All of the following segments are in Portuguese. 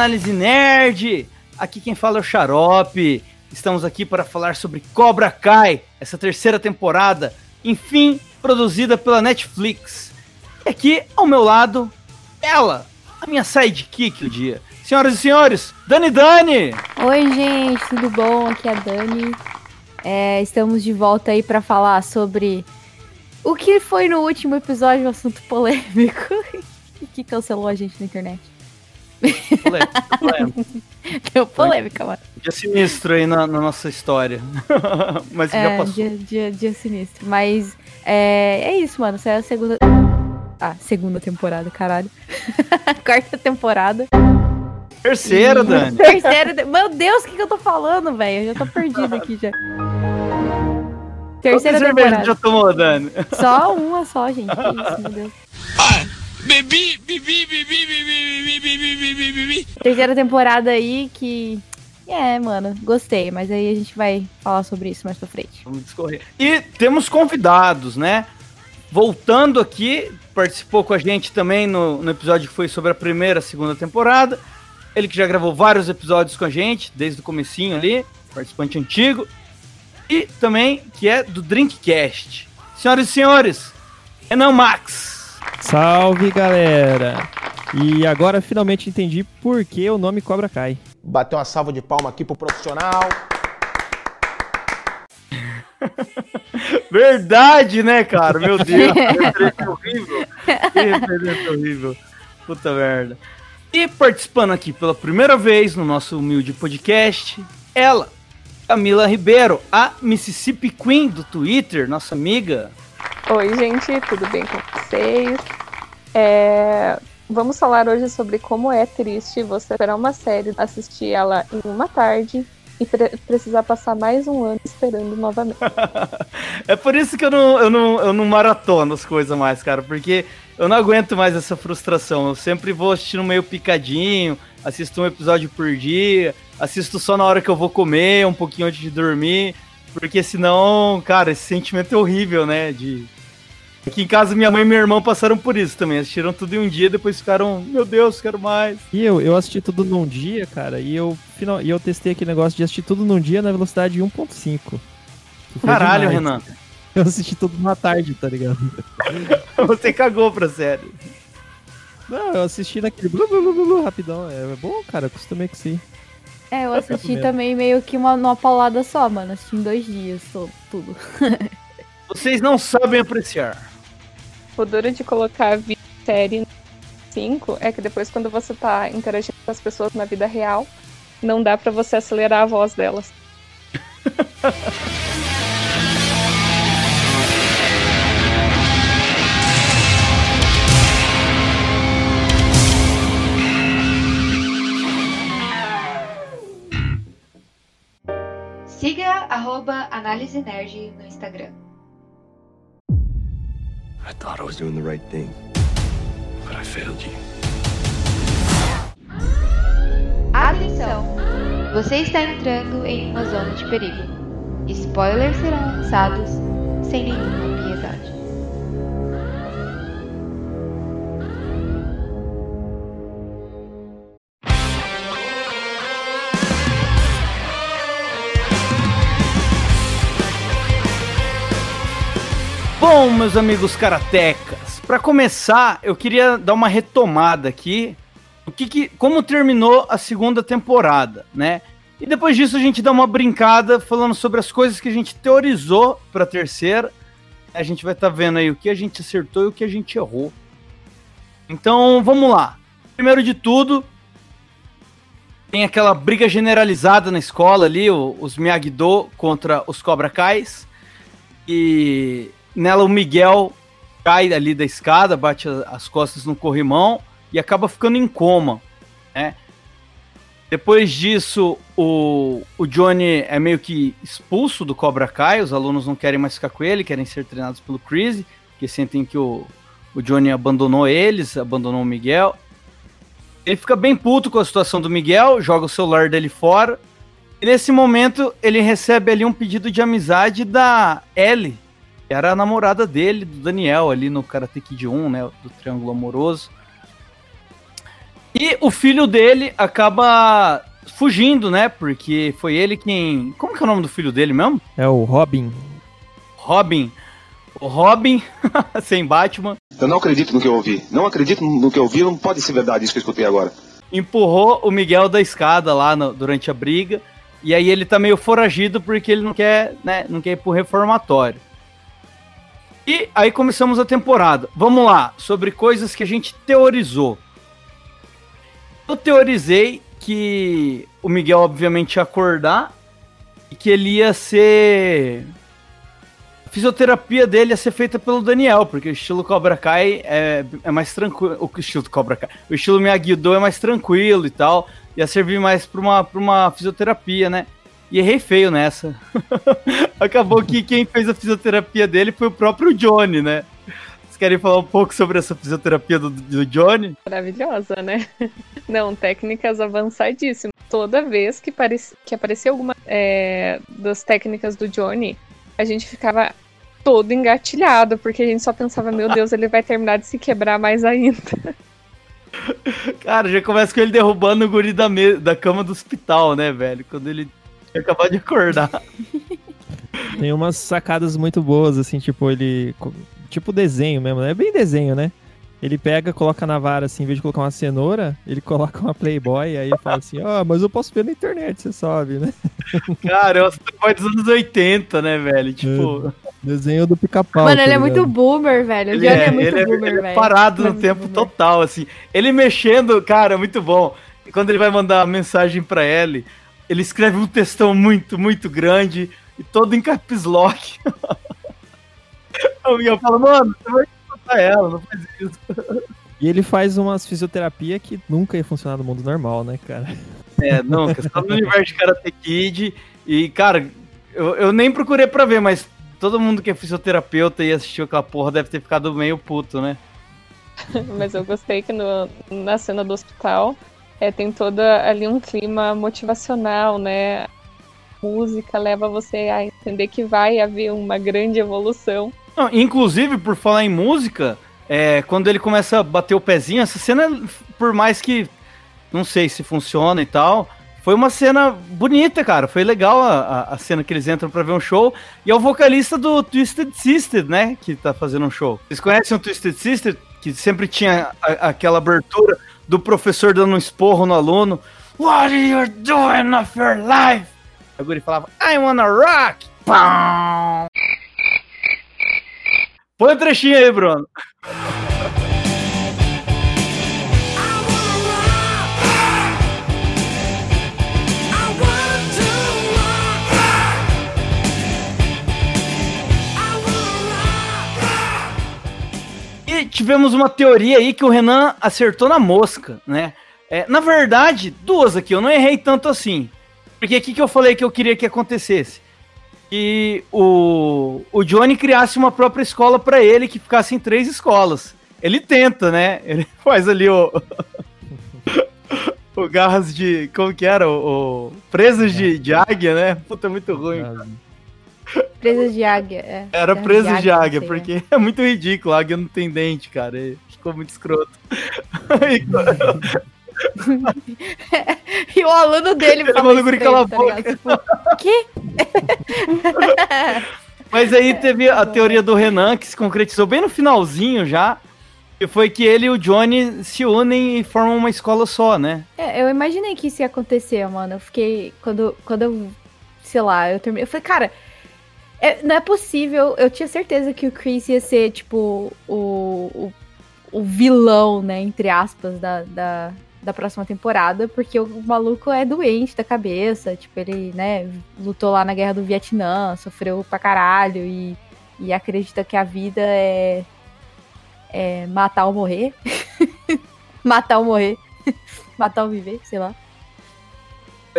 Análise Nerd. Aqui quem fala é o Xarope. Estamos aqui para falar sobre Cobra Kai, essa terceira temporada, enfim, produzida pela Netflix. E aqui ao meu lado, ela, a minha sidekick do dia. Senhoras e senhores, Dani Dani! Oi, gente, tudo bom? Aqui é a Dani. É, estamos de volta aí para falar sobre o que foi no último episódio um assunto polêmico que cancelou a gente na internet. Polêmica, polêmica. Deu polêmica, mano. Dia sinistro aí na, na nossa história. Mas é, já passou. Dia, dia, dia sinistro. Mas é, é isso, mano. Essa é a segunda. Ah, segunda temporada, caralho. Quarta temporada. Terceira, Dani. Terceira. Meu Deus, o que, que eu tô falando, velho? Eu já tô perdido aqui já. Terceira Quantas cervejas temporada. já tomou, Dani? Só uma só, gente. Que isso, meu Deus. Bebi, bebi, bebi, bebi, bebi, bebi, bebi, bebi. Terceira temporada aí que. É, mano, gostei, mas aí a gente vai falar sobre isso mais pra frente. Vamos discorrer. E temos convidados, né? Voltando aqui, participou com a gente também no, no episódio que foi sobre a primeira, segunda temporada. Ele que já gravou vários episódios com a gente, desde o comecinho ali, participante antigo. E também que é do Drinkcast. Senhoras e senhores, Renan Max. Salve galera! E agora finalmente entendi por que o nome Cobra Kai. Bater uma salva de palma aqui pro profissional. Verdade, né, cara? Meu Deus, que referência horrível. Que referência horrível. Puta merda. E participando aqui pela primeira vez no nosso humilde podcast, ela, Camila Ribeiro, a Mississippi Queen do Twitter, nossa amiga. Oi, gente, tudo bem com vocês? É, Vamos falar hoje sobre como é triste você esperar uma série, assistir ela em uma tarde e pre- precisar passar mais um ano esperando novamente. É por isso que eu não, eu não, eu não maratono as coisas mais, cara, porque eu não aguento mais essa frustração. Eu sempre vou assistindo meio picadinho, assisto um episódio por dia, assisto só na hora que eu vou comer, um pouquinho antes de dormir, porque senão, cara, esse sentimento é horrível, né? De. Aqui em casa, minha mãe e meu irmão passaram por isso também. Assistiram tudo em um dia, depois ficaram, meu Deus, quero mais. E eu, eu assisti tudo num dia, cara, e eu, final, e eu testei aquele negócio de assistir tudo num dia na velocidade 1.5. que foi Caralho, demais. Renan. Eu assisti tudo numa tarde, tá ligado? Você cagou pra série. Não, eu assisti naquele blu, blu, blu, blu, blu, rapidão. É bom, cara, acostumei com isso aí. É, eu assisti mesmo. também meio que uma, numa paulada só, mano. Assisti em dois dias, to- tudo. Vocês não sabem apreciar. O duro de colocar vi- série 5 é que depois, quando você tá interagindo com as pessoas na vida real, não dá pra você acelerar a voz delas. Siga arroba Análise Nerd no Instagram. I thought I was doing the right thing, but I failed you. Atenção! Você está entrando em uma zona de perigo. Spoilers serão lançados sem nenhuma piedade. Bom, meus amigos karatecas, para começar, eu queria dar uma retomada aqui. O que, que como terminou a segunda temporada, né? E depois disso a gente dá uma brincada falando sobre as coisas que a gente teorizou para terceira. A gente vai estar vendo aí o que a gente acertou e o que a gente errou. Então, vamos lá. Primeiro de tudo, tem aquela briga generalizada na escola ali, os Miyagi-Do contra os Cobra Kais. E nela o Miguel cai ali da escada, bate as costas no corrimão e acaba ficando em coma, né? Depois disso, o, o Johnny é meio que expulso do Cobra Kai, os alunos não querem mais ficar com ele, querem ser treinados pelo Chris, porque sentem que o, o Johnny abandonou eles, abandonou o Miguel. Ele fica bem puto com a situação do Miguel, joga o celular dele fora. E nesse momento ele recebe ali um pedido de amizade da Ellie, era a namorada dele, do Daniel, ali no Karate Kid 1, né? Do Triângulo Amoroso. E o filho dele acaba fugindo, né? Porque foi ele quem. Como que é o nome do filho dele mesmo? É o Robin. Robin. O Robin, sem Batman, Eu não acredito no que eu ouvi. Não acredito no que eu ouvi. Não pode ser verdade isso que eu escutei agora. empurrou o Miguel da escada lá no- durante a briga. E aí ele tá meio foragido porque ele não quer, né, não quer ir pro reformatório. E aí começamos a temporada. Vamos lá, sobre coisas que a gente teorizou. Eu teorizei que o Miguel obviamente ia acordar e que ele ia ser a fisioterapia dele ia ser feita pelo Daniel, porque o estilo Cobra Kai é, é mais tranquilo. O estilo Cobra Kai. O estilo Miyagi-Do é mais tranquilo e tal. Ia servir mais pra uma, pra uma fisioterapia, né? E errei feio nessa. Acabou que quem fez a fisioterapia dele foi o próprio Johnny, né? Vocês querem falar um pouco sobre essa fisioterapia do, do Johnny? Maravilhosa, né? Não, técnicas avançadíssimas. Toda vez que, que aparecia alguma é, das técnicas do Johnny, a gente ficava todo engatilhado, porque a gente só pensava, meu Deus, ele vai terminar de se quebrar mais ainda. Cara, já começa com ele derrubando o guri da, da cama do hospital, né, velho? Quando ele tinha acabado de acordar. Tem umas sacadas muito boas, assim, tipo, ele. Tipo desenho mesmo, né? É bem desenho, né? Ele pega, coloca na vara, assim, em vez de colocar uma cenoura, ele coloca uma Playboy, aí ele fala assim, ó, mas eu posso ver na internet, você sabe, né? Cara, é uma dos anos 80, né, velho? Tipo. Desenho do pica-pau. Mano, tá ele é ligado? muito boomer, velho. Ele é, é, muito ele é- boomer, ele é velho. parado no tempo boomer. total, assim. Ele mexendo, cara, muito bom. E quando ele vai mandar a mensagem pra Ellie, ele escreve um textão muito, muito grande e todo em caps lock. o Miguel fala, mano, você vai matar ela, não faz isso. E ele faz umas fisioterapia que nunca ia funcionar no mundo normal, né, cara? É, nunca. Só no universo de Karate Kid. E, cara, eu, eu nem procurei pra ver, mas todo mundo que é fisioterapeuta e assistiu aquela porra deve ter ficado meio puto, né? Mas eu gostei que no- na cena do hospital é, tem toda ali um clima motivacional, né? A música leva você a entender que vai haver uma grande evolução. Não, inclusive, por falar em música, é, quando ele começa a bater o pezinho, essa cena, por mais que não sei se funciona e tal, foi uma cena bonita, cara. Foi legal a, a- cena que eles entram pra ver um show. E é o vocalista do Twisted Sister, né? Que tá fazendo um show. Vocês conhecem o Twisted Sister? Que sempre tinha a- aquela abertura do professor dando um esporro no aluno. What are you doing of your life? Agora ele falava, I wanna rock! Pão! Põe o trechinho aí, Bruno. Tivemos uma teoria aí que o Renan acertou na mosca, né? É, na verdade, duas aqui, eu não errei tanto assim. Porque o que, eu falei que eu queria que acontecesse? Que o, o Johnny criasse uma própria escola pra ele, que ficasse em três escolas. Ele tenta, né? Ele faz ali o. o garras de. Como que era? O, o presas de, de águia, né? Puta, é muito ruim. Presa de águia, é. Era preso de águia, não sei, porque é muito ridículo, a águia não tem dente, cara. e Ficou muito escroto. E o aluno dele Ele fala manda o isso calar a tá boca. ligado? Tipo, quê? Mas aí teve a teoria do Renan, que se concretizou bem no finalzinho já, que foi que ele e o Johnny se unem e formam uma escola só, né? É, eu imaginei que isso ia acontecer, mano. Eu fiquei. Quando, quando eu. Sei lá, eu terminei. Eu falei, cara. É- não é possível. Eu tinha certeza que o Chris ia ser, tipo, o. o, o vilão, né? Entre aspas, da, da, da próxima temporada. Porque o maluco é doente da cabeça. Tipo, ele, né? Lutou lá na guerra do Vietnã, sofreu pra caralho. E, e acredita que a vida é. É matar ou morrer. matar ou morrer. matar ou viver, sei lá.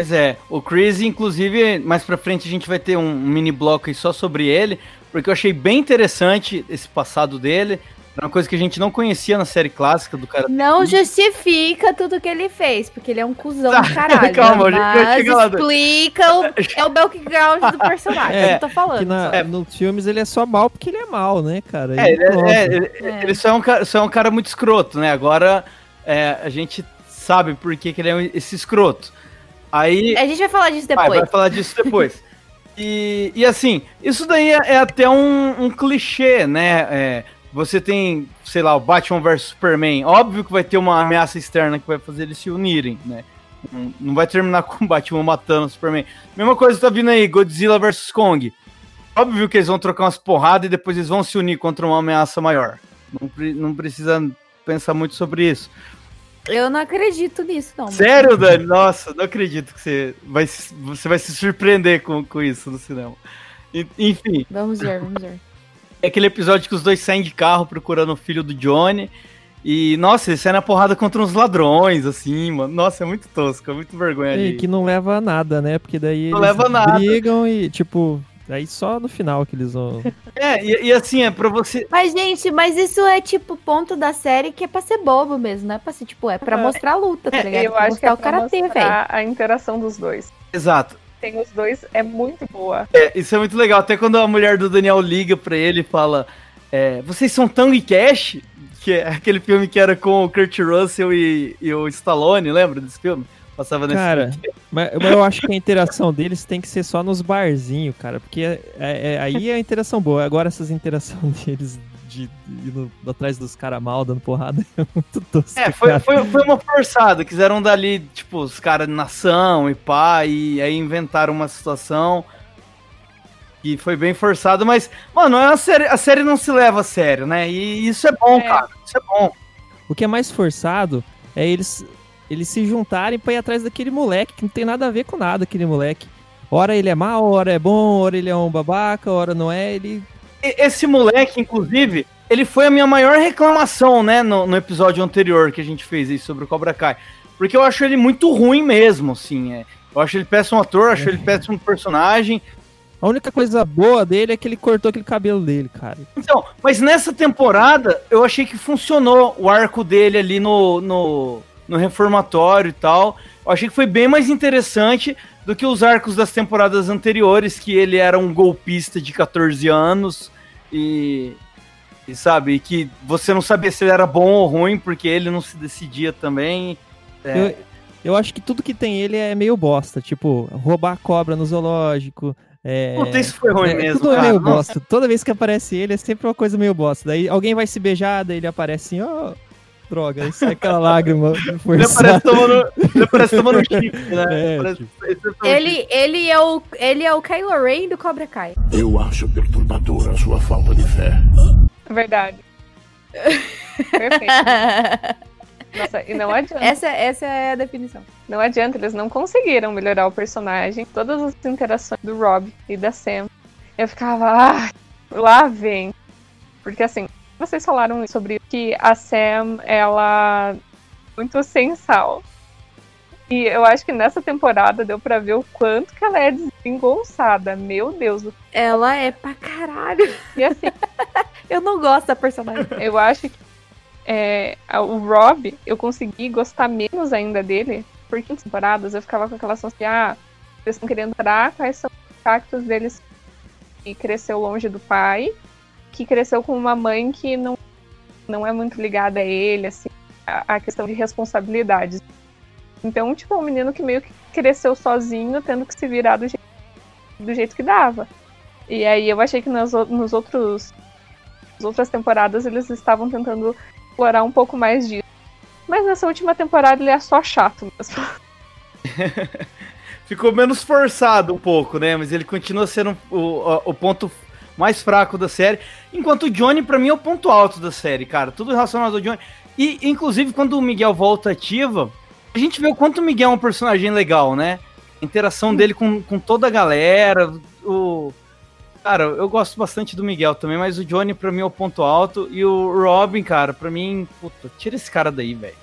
Pois é, o Chris, inclusive, mais pra frente a gente vai ter um mini bloco aí só sobre ele, porque eu achei bem interessante esse passado dele. Era uma coisa que a gente não conhecia na série clássica do cara. Não justifica tudo que ele fez, porque ele é um cuzão do caralho. Calma, vai mas lá. explica o, é o background do personagem, É, eu tô falando. Que na, É. nos filmes ele é só mal porque ele é mal, né, cara? É, ele, é- é, ele, É. ele só, é um cara, só é um cara muito escroto, né? Agora é, a gente sabe por que, que ele é esse escroto. Aí. A gente vai falar disso depois. vai falar disso depois. e, e assim, isso daí é, é até um, um clichê, né? É, você tem, sei lá, o Batman vs Superman. Óbvio que vai ter uma ameaça externa que vai fazer eles se unirem, né? Não, não vai terminar com o Batman matando o Superman. Mesma coisa tá vindo aí, Godzilla vs Kong. Óbvio que eles vão trocar umas porradas e depois eles vão se unir contra uma ameaça maior. Não, não precisa pensar muito sobre isso. Eu não acredito nisso, não. Sério, Dani? Nossa, não acredito que você vai, se- você vai se surpreender com, com isso no cinema. Enfim, Vamos ver, vamos ver. é aquele episódio que os dois saem de carro procurando o filho do Johnny. E, nossa, eles saem na porrada contra uns ladrões, assim, mano. Nossa, é muito tosco, é muito vergonha E ali. que não leva a nada, né? Porque daí Não eles leva nada. brigam e, tipo, aí só no final que eles vão. É, e, e assim, é pra você. Mas, gente, mas isso é tipo ponto da série que é pra ser bobo mesmo, não é pra ser, tipo, é pra É. mostrar a luta, tá É, ligado? Eu pra acho que é o pra karatê, velho. a interação dos dois. Exato. Tem os dois, é muito boa. É, isso é muito legal. Até quando a mulher do Daniel liga pra ele e fala: é, Vocês são Tango e Cash? Que é aquele filme que era com o Kurt Russell e, e o Stallone, lembra desse filme? Passava nesse Cara, mas, mas eu acho que a interação deles tem que ser só nos barzinhos, cara. Porque é- é- aí é a interação boa. Agora essas interações deles de, de indo atrás dos caras mal, dando porrada, é muito tosco. É, foi, foi, foi uma forçada. Quiseram dali, tipo, os caras de nação e pá, e aí inventaram uma situação que foi bem forçada, mas, mano, é uma série, a série não se leva a sério, né? E isso é bom, É. cara. Isso é bom. O que é mais forçado é eles, eles se juntarem pra ir atrás daquele moleque, que não tem nada a ver com nada, aquele moleque. Ora ele é mau, ora é bom, ora ele é um babaca, ora não é, ele. Esse moleque, inclusive, ele foi a minha maior reclamação, né, no, no episódio anterior que a gente fez aí sobre o Cobra Kai. Porque eu acho ele muito ruim mesmo, assim. É. Eu acho ele péssimo ator, acho ele péssimo personagem. A única coisa boa dele é que ele cortou aquele cabelo dele, cara. Então, mas nessa temporada eu achei que funcionou o arco dele ali no, no, no reformatório e tal. Eu achei que foi bem mais interessante do que os arcos das temporadas anteriores, que ele era um golpista de 14 anos e, e sabe, que você não sabia se ele era bom ou ruim, porque ele não se decidia também. É, Eu, eu acho que tudo que tem ele é meio bosta, tipo, roubar cobra no zoológico. É, Puta, isso foi ruim é, mesmo, Tudo é cara. meio bosta. Toda vez que aparece ele é sempre uma coisa meio bosta. Daí alguém vai se beijar, daí ele aparece assim, ó. Droga, isso é aquela lágrima Ele forçada. aparece tomando, ele aparece tomando chifre, né? É, Parece- tipo. é Ele, ele, é o, ele é o Kylo Ren do Cobra Kai. Eu acho perturbadora a sua falta de fé. Verdade. Perfeito. Nossa, e não adianta. essa, essa é a definição. Não adianta, eles não conseguiram melhorar o personagem. Todas as interações do Rob e da Sam. Eu ficava, ah, lá vem. Porque assim, vocês falaram sobre que a Sam, ela é muito sem sal. E eu acho que nessa temporada deu pra ver o quanto que ela é desengonçada. Meu Deus. Ela é pra caralho. E assim, Eu não gosto da personagem. eu acho que é, o Rob, eu consegui gostar menos ainda dele, porque em temporadas eu ficava com aquela sensação de, ah, eles estão querendo entrar, quais são os impactos deles que cresceu longe do pai, que cresceu com uma mãe que não, não é muito ligada a ele, assim, a, a questão de responsabilidades. Então, tipo, um menino que meio que cresceu sozinho, tendo que se virar do jeito, do jeito que dava. E aí eu achei que nos, o- nos outros nas outras temporadas eles estavam tentando explorar um pouco mais disso. Mas nessa última temporada ele é só chato mesmo. Ficou menos forçado um pouco, né? Mas ele continua sendo o, o, o ponto mais fraco da série. Enquanto o Johnny, pra mim, é o ponto alto da série, cara. Tudo relacionado ao Johnny. E, inclusive, quando o Miguel volta ativa, a gente vê o quanto o Miguel é um personagem legal, né? A interação dele com, com toda a galera. O... Cara, eu gosto bastante do Miguel também, mas o Johnny, pra mim, é o ponto alto. E o Robin, cara, pra mim, puta, tira esse cara daí, velho.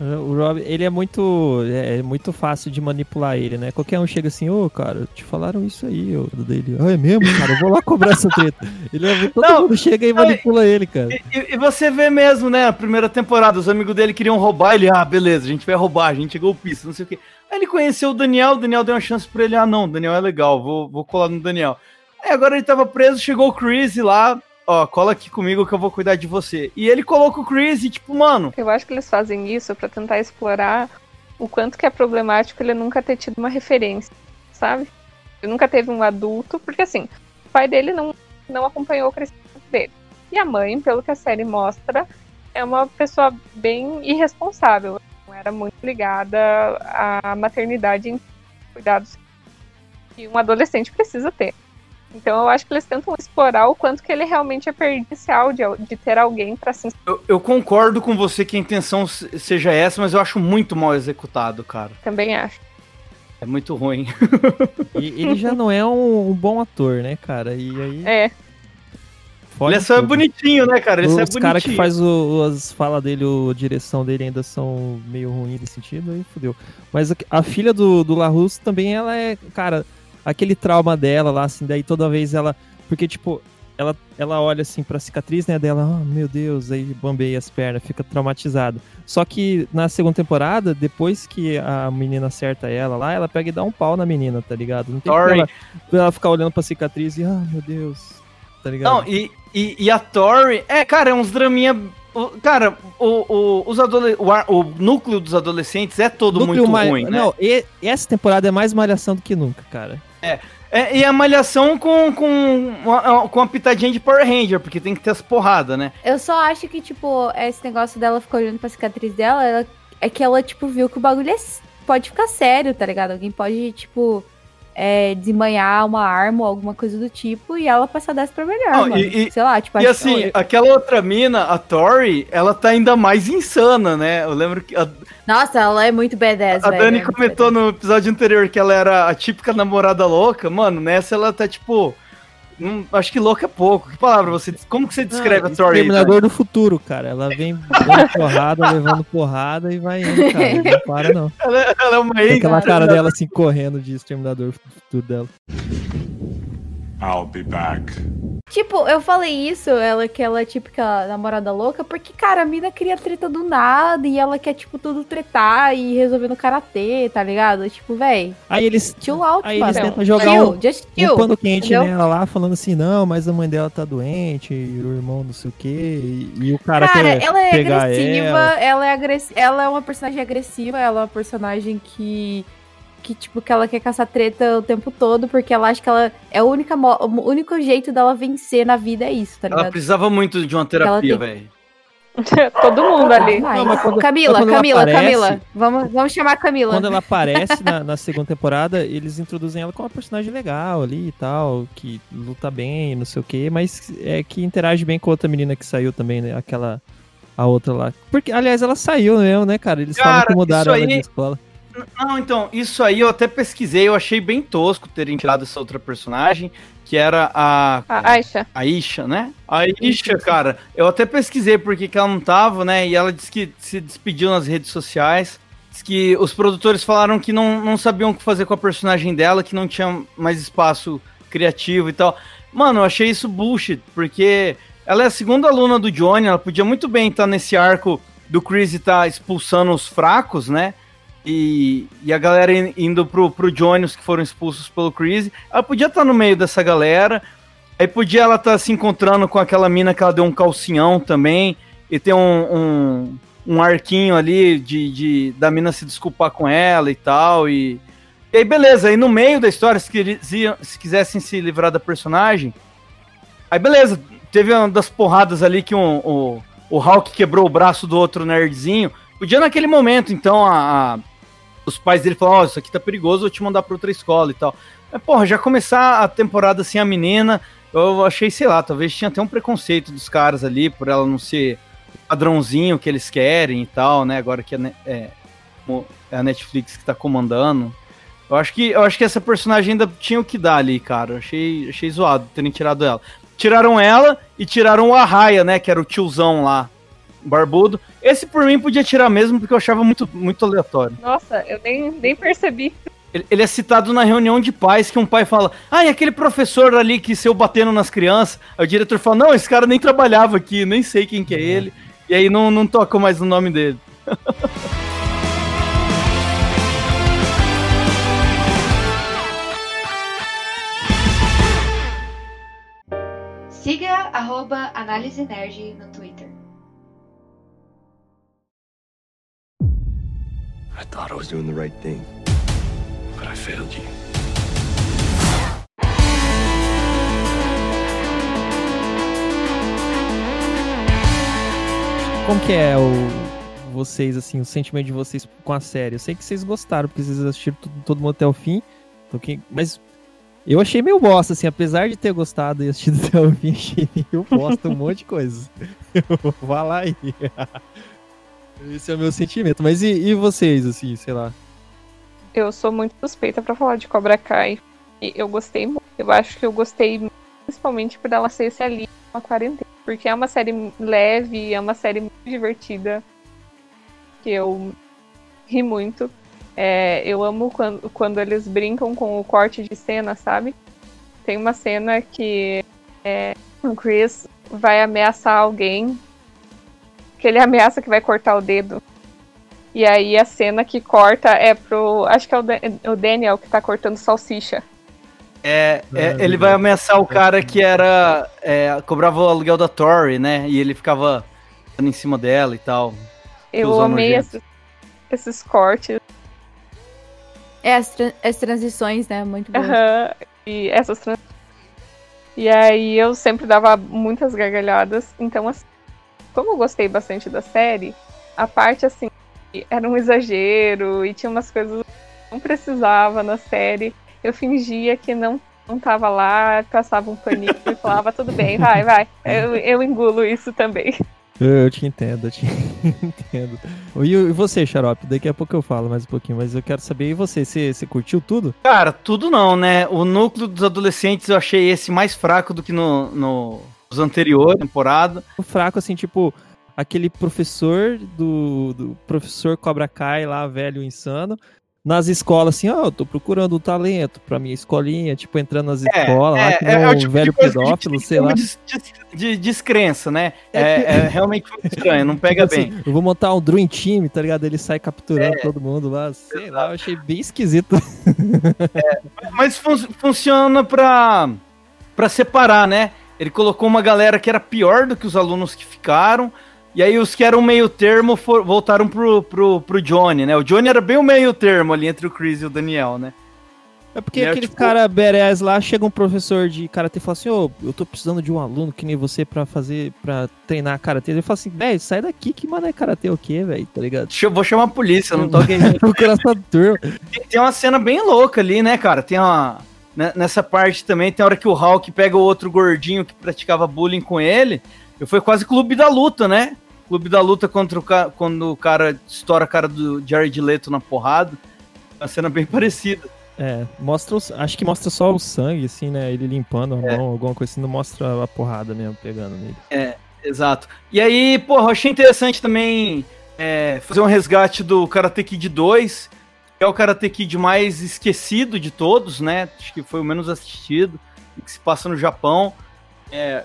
O Rob, ele é muito. É muito fácil de manipular ele, né? Qualquer um chega assim, ô, cara, te falaram isso aí, ô, dele. Ah, é mesmo, cara? Eu vou lá cobrar essa treta. Ele é, todo Não, mundo chega e não, manipula ele, cara. E, e- e você vê mesmo, né? A primeira temporada, os amigos dele queriam roubar ele. Ah, beleza, a gente vai roubar, a gente é golpista, não sei o quê. Aí ele conheceu o Daniel, o Daniel deu uma chance pra ele. Ah, não, o Daniel é legal, vou, vou colar no Daniel. Aí agora ele tava preso, chegou o Chris lá. Ó, cola aqui comigo que eu vou cuidar de você. E ele coloca o Chris e, tipo, mano, Eu acho que eles fazem isso pra tentar explorar o quanto que é problemático ele nunca ter tido uma referência, sabe? Ele nunca teve um adulto, porque assim, o pai dele não, não acompanhou o crescimento dele. E a mãe, pelo que a série mostra, é uma pessoa bem irresponsável. Não era muito ligada à maternidade em cuidados que um adolescente precisa ter. Então eu acho que eles tentam explorar o quanto que ele realmente é prejudicial de, de ter alguém pra se eu, eu concordo com você que a intenção se- seja essa, mas eu acho muito mal executado, cara. também acho. É muito ruim. E ele já não é um, um bom ator, né, cara? E aí. É, fode ele é só tudo. bonitinho, né, cara? Ele só é Os caras que bonitinho. faz o, as falas dele, a direção dele ainda são meio ruins nesse sentido, aí fodeu. Mas a, a filha do, do LaRusso também, ela é, cara, aquele trauma dela lá, assim, daí toda vez ela. Porque, tipo, ela, ela olha assim pra cicatriz, né, dela, ah, meu Deus, aí bambeia as pernas, fica traumatizada. Só que na segunda temporada, depois que a menina acerta ela lá, ela pega e dá um pau na menina, tá ligado? Não tem pra ela, ela ficar olhando pra cicatriz e, ah, meu Deus, tá ligado? Não, e, e, e a Tori, é, cara, é uns draminha. Cara, o, o, os adole o, o núcleo dos adolescentes é todo Núcleo muito ma- ruim, né? Não, e- essa temporada é mais malhação do que nunca, cara. É, e a malhação com, com, uma, com uma pitadinha de Power Ranger, porque tem que ter as porradas, né? Eu só acho que, tipo, esse negócio dela ficar olhando pra cicatriz dela, ela- é que ela, tipo, viu que o bagulho é pode ficar sério, tá ligado? Alguém pode, tipo, é, desembanhar uma arma ou alguma coisa do tipo e ela passar dessa pra melhor, Não, mano. e- e- Sei lá, tipo, E assim, eu- aquela outra mina, a Tori, ela tá ainda mais insana, né? Eu lembro que a, Nossa, ela é muito badass, a. Dani é comentou no episódio anterior que ela era a típica namorada louca. Mano, nessa ela tá tipo. Hum, acho que louca é pouco. Que palavra você. Como que você descreve Ah, a Tori? aí, Exterminador do futuro, cara. Ela vem dando porrada, levando porrada e vai indo, cara. Não para, não. Ela, ela é uma Tem aquela cara dela assim, correndo de exterminador do futuro dela. I'll be back. Tipo, eu falei isso, ela que ela é típica namorada louca, porque, cara, a mina cria treta do nada e ela quer, tipo, tudo tretar e resolver no karatê, tá ligado? Tipo, véi, Aí eles, chill out, aí mano. eles tentam jogar chill, um, just um pano quente entendeu? nela lá, falando assim, não, mas a mãe dela tá doente, e o irmão não sei o quê, e, e o cara, Cara, quer ela é pegar agressiva, ela. ela. é agressiva, ela é uma personagem agressiva, ela é uma personagem que que tipo que ela quer caçar treta o tempo todo porque ela acha que ela é a única o único jeito dela vencer na vida é isso, tá Ela ligado? precisava muito de uma terapia, Ela velho. Todo mundo ali. Não, quando- Camila, quando ela Camila, aparece- Camila. Vamos, vamos chamar a Camila. Quando ela aparece na, na segunda temporada, eles introduzem ela como uma personagem legal ali e tal, que luta bem, não sei o quê, mas é que interage bem com outra menina que saiu também, né? Aquela. A outra lá. Porque, aliás, ela saiu mesmo, né, cara? Eles falam Cara, que mudaram isso ela de aí- escola. Não, então, isso aí eu até pesquisei, eu achei bem tosco terem tirado essa outra personagem, que era a. A Aisha. A Isha, né? A Isha, cara, eu até pesquisei porque que ela não tava, né? E ela disse que se despediu nas redes sociais. Diz que os produtores falaram que não, não sabiam o que fazer com a personagem dela, que não tinha mais espaço criativo e tal. Mano, eu achei isso bullshit, porque ela é a segunda aluna do Johnny, ela podia muito bem estar nesse arco do Chris estar expulsando os fracos, né? E, e a galera in- indo pro, pro Johnny, os que foram expulsos pelo Chris. Ela podia estar no meio dessa galera. Aí podia ela estar se encontrando com aquela mina que ela deu um calcinhão também. E ter um, um, um arquinho ali de, de da mina se desculpar com ela e tal. E, e aí, beleza. Aí no meio da história, se, quisi- se quisessem se livrar da personagem. Aí, beleza. Teve uma das porradas ali que um, o, o Hulk quebrou o braço do outro nerdzinho. Podia naquele momento, então, a, a- os pais dele falaram, ó, isso aqui tá perigoso, vou te mandar pra outra escola e tal. Mas, porra, já começar a temporada sem a menina, eu achei, sei lá, talvez tinha até um preconceito dos caras ali, por ela não ser padrãozinho que eles querem e tal, né, agora que é, é, é a Netflix que tá comandando. Eu acho que, eu acho que essa personagem ainda tinha o que dar ali, cara. Achei, achei zoado terem tirado ela. Tiraram ela e tiraram o Arraia, né, que era o tiozão lá, barbudo. Esse por mim podia tirar mesmo, porque eu achava muito, muito aleatório. Nossa, eu nem, nem percebi. Ele, ele é citado na reunião de pais que um pai fala: Ah, e aquele professor ali que saiu batendo nas crianças. Aí o diretor fala: Não, esse cara nem trabalhava aqui, nem sei quem que é ele. E aí não, não tocam mais no nome dele. Siga arroba Análise Nerd no Twitter. I thought I was doing the right thing, but I failed you. Como que é o vocês assim, o sentimento de vocês com a série? Eu sei que vocês gostaram porque vocês assistiram tudo, todo mundo até o fim. Então, mas eu achei meio bosta assim, apesar de ter gostado e assistido até o fim, achei meio bosta um monte de coisa. Vou falar aí. Esse é o meu sentimento. Mas e, e vocês assim, sei lá? Eu sou muito suspeita pra falar de Cobra Kai. Eu gostei muito. Eu acho que eu gostei principalmente por ela ser esse ali uma quarentena. Porque é uma série leve, é uma série muito divertida. Que eu ri muito. É, eu amo quando, quando eles brincam com o corte de cena, sabe? Tem uma cena que é, o Chris vai ameaçar alguém. Que ele ameaça que vai cortar o dedo. E aí a cena que corta é pro. Acho que é o, Da- o Daniel que tá cortando salsicha. É, é, ele vai ameaçar o cara que era. é, cobrava o aluguel da Tori, né? E ele ficava em cima dela e tal. Eu amei esses, esses cortes. É, as, tran- as transições, né? Muito bom. Aham, e essas trans... E aí eu sempre dava muitas gargalhadas. Então, assim, como eu gostei bastante da série, a parte assim, era um exagero e tinha umas coisas que não precisava na série. Eu fingia que não, não tava lá, passava um paninho e falava, tudo bem, vai, vai. Eu, eu engulo isso também. Eu, eu te entendo, eu te entendo. E, e você, Xarope? Daqui a pouco eu falo mais um pouquinho, mas eu quero saber, e você? Você, você curtiu tudo? Cara, tudo não, né? O núcleo dos adolescentes eu achei esse mais fraco do que no, no, nos anteriores temporada. O fraco, assim, tipo, aquele professor do, do professor Cobra Kai lá, velho insano, nas escolas, assim, ó, eu tô procurando um talento pra minha escolinha, tipo, entrando nas escolas lá, que é um o tipo de velho pedófilo, sei lá. des- de descrença, né? É É, é realmente estranho, não pega Tipo assim, bem. eu vou montar um Dream Team, tá ligado? Ele sai capturando É. todo mundo lá, sei lá, eu achei bem esquisito. Mas fun- funciona pra, pra separar, né? Ele colocou uma galera que era pior do que os alunos que ficaram. E aí os que eram meio termo for- voltaram pro, pro, pro Johnny, né? O Johnny era bem o meio termo ali entre o Chris e o Daniel, né? É porque aquele tipo- cara badass lá, chega um professor de karatê e fala assim, ô, eu tô precisando de um aluno que nem você pra fazer, pra treinar karatê. Ele fala assim, velho, sai daqui, que mano é karatê o quê, velho, tá ligado? Eu- vou chamar a polícia, não tô aqui. Procura essa turma. Tem uma cena bem louca ali, né, cara? Tem uma. Né, Nessa parte também, tem hora que o Hulk pega o outro gordinho que praticava bullying com ele. E foi quase clube da luta, né? Clube da luta contra o ca... quando o cara estoura a cara do Jared Leto na porrada. Uma cena bem parecida. É, mostra os, acho que mostra só o sangue, assim, né, ele limpando a É. mão, alguma coisa assim, não mostra a porrada mesmo pegando nele. É, exato. E aí, porra, eu achei interessante também é, fazer um resgate do Karate Kid 2, que é o Karate Kid mais esquecido de todos, né? Acho que foi o menos assistido, que se passa no Japão. É,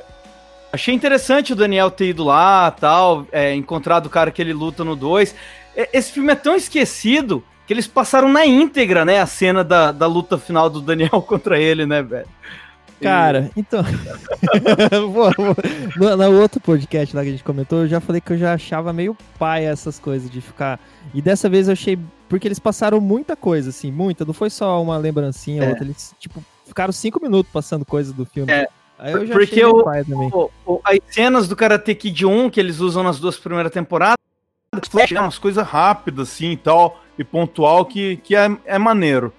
achei interessante o Daniel ter ido lá, tal, é, encontrado o cara que ele luta no 2. É, Esse filme é tão esquecido que eles passaram na íntegra, né, a cena da, da luta final do Daniel contra ele, né, velho? Cara, então. No, no outro podcast lá que a gente comentou, eu já falei que eu já achava meio pai essas coisas de ficar. E dessa vez eu achei. Porque eles passaram muita coisa, assim, muita. Não foi só uma lembrancinha, É. outra. Eles, tipo, ficaram cinco minutos passando coisas do filme. É, Aí eu já porque o-. O- o- as cenas do Karate Kid 1 que eles usam nas duas primeiras temporadas, flash, né, umas coisas rápidas assim e tal, e pontual que, que é, é maneiro.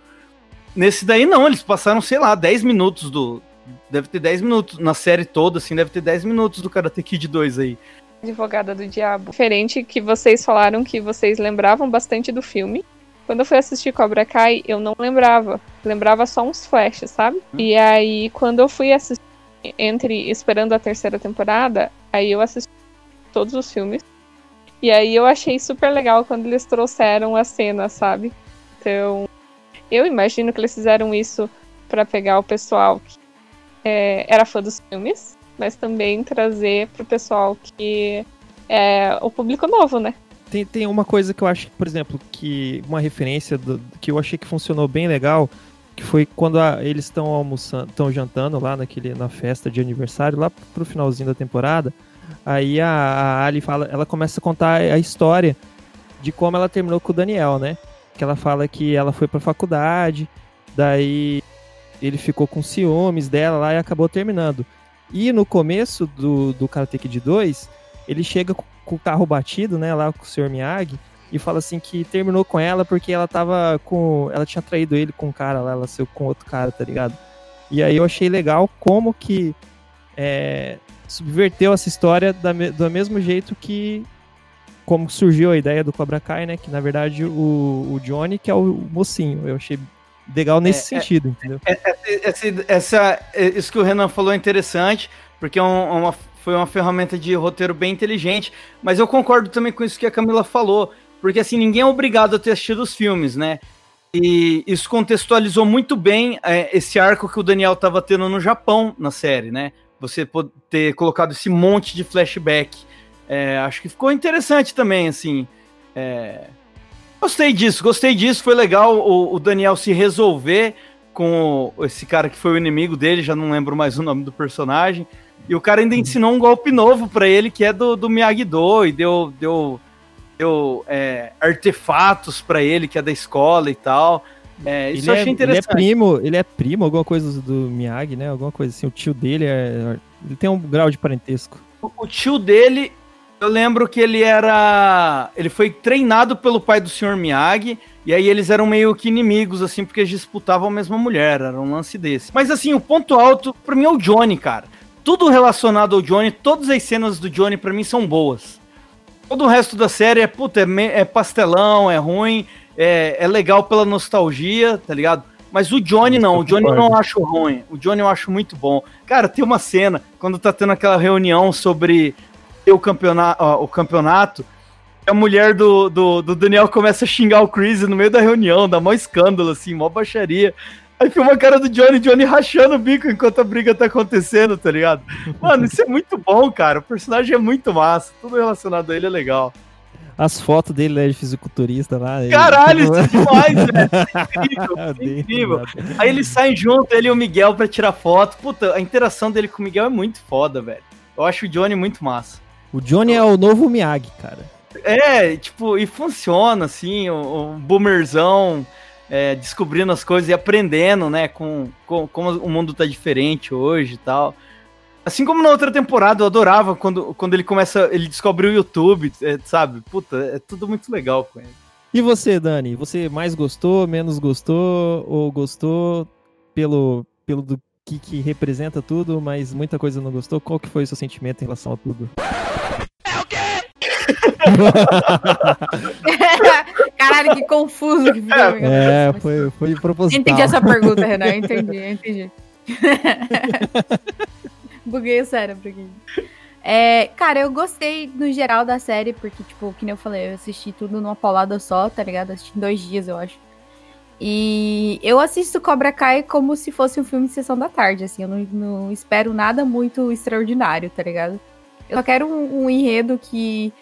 Nesse daí não, eles passaram, sei lá, 10 minutos do. Deve ter 10 minutos. Na série toda, assim, deve ter 10 minutos do Karate Kid 2 aí. Advogada do Diabo. Diferente que vocês falaram que vocês lembravam bastante do filme. Quando eu fui assistir Cobra Kai, eu não lembrava. Lembrava só uns flashes, sabe? E aí, quando eu fui assistir, entre esperando a terceira temporada, aí eu assisti todos os filmes. E aí eu achei super legal quando eles trouxeram a cena, sabe? Então, eu imagino que eles fizeram isso pra pegar o pessoal que é, era fã dos filmes, mas também trazer pro pessoal que é o público novo, né? Tem, tem uma coisa que eu acho, por exemplo, que uma referência do- que eu achei que funcionou bem legal que foi quando a- eles estão almoçando, estão jantando lá naquele, na festa de aniversário, lá pro finalzinho da temporada. Aí a, a Ali fala, ela começa a contar a história de como ela terminou com o Daniel, né? Que ela fala que ela foi pra faculdade, daí ele ficou com ciúmes dela lá e acabou terminando. E no começo do, do Karate Kid 2, ele chega com, o carro batido, né, lá com o Sr. Miyagi, e fala assim que terminou com ela porque ela tava com. Ela tinha traído ele com um cara lá, ela saiu com outro cara, tá ligado? E aí eu achei legal como que é, subverteu essa história da, do mesmo jeito que. Como surgiu a ideia do Cobra Kai, né? Que na verdade o, o Johnny, que é o mocinho. Eu achei legal nesse É, é- sentido, entendeu? Essa, essa- isso que o Renan falou é interessante, porque é um- uma, foi uma ferramenta de roteiro bem inteligente, mas eu concordo também com isso que a Camila falou, porque assim, ninguém é obrigado a ter assistido os filmes, né? E isso contextualizou muito bem é, esse arco que o Daniel estava tendo no Japão na série, né? Você ter colocado esse monte de flashback. É, acho que ficou interessante também, assim. é, Gostei disso, gostei disso. Foi legal o, o Daniel se resolver com esse cara que foi o inimigo dele, já não lembro mais o nome do personagem. E o cara ainda ensinou um golpe novo pra ele, que é do, do Miyagi-Do, e deu, deu, deu é, artefatos pra ele, que é da escola e tal. É, isso eu achei é, ele é interessante. primo, ele é primo, alguma coisa do Miyagi, né? Alguma coisa assim. O tio dele é. Ele tem um grau de parentesco. O, o tio dele, eu lembro que ele era. Ele foi treinado pelo pai do Sr. Miyagi. E aí eles eram meio que inimigos, assim, porque eles disputavam a mesma mulher. Era um lance desse. Mas assim, o ponto alto, pra mim, é o Johnny, cara. Tudo relacionado ao Johnny, todas as cenas do Johnny, pra mim, são boas. Todo o resto da série é, puta, é, me- é pastelão, é ruim, é, é legal pela nostalgia, tá ligado? Mas o Johnny não, o Johnny eu não acho ruim. O Johnny eu acho muito bom. Cara, tem uma cena, quando tá tendo aquela reunião sobre o campeonato, o campeonato a mulher do, do, do Daniel começa a xingar o Chris no meio da reunião, dá mó escândalo, assim, mó baixaria. Aí filma a cara do Johnny, Johnny rachando o bico enquanto a briga tá acontecendo, tá ligado? Mano, isso é muito bom, cara. O personagem é muito massa. Tudo relacionado a ele é legal. As fotos dele, né, de fisiculturista lá. ele- Caralho, isso é demais, velho. Isso é incrível. É incrível. Aí eles saem junto, ele e o Miguel, pra tirar foto. Puta, a interação dele com o Miguel é muito foda, velho. Eu acho o Johnny muito massa. O Johnny é o novo Miyagi, cara. É, tipo, e funciona, assim, o, o boomerzão é, descobrindo as coisas e aprendendo, né, com, com como o mundo tá diferente hoje e tal. Assim como na outra temporada, eu adorava quando, quando ele começa, ele descobre o YouTube, é, sabe? Puta, é tudo muito legal com ele. E você, Dani? Você mais gostou, menos gostou, ou gostou pelo, pelo do que, que representa tudo, mas muita coisa não gostou? Qual que foi o seu sentimento em relação a tudo? Caralho, que confuso que ficou. É, foi, foi proposital. Entendi essa pergunta, Renan. Entendi, eu entendi. Buguei o cérebro aqui. É, cara, eu gostei no geral da série, porque, tipo, que nem eu falei, eu assisti tudo numa paulada só, tá ligado? Assisti em dois dias, eu acho. E eu assisto Cobra Kai como se fosse um filme de sessão da tarde, assim. Eu não, não espero nada muito extraordinário, tá ligado? Eu só quero um, um enredo que,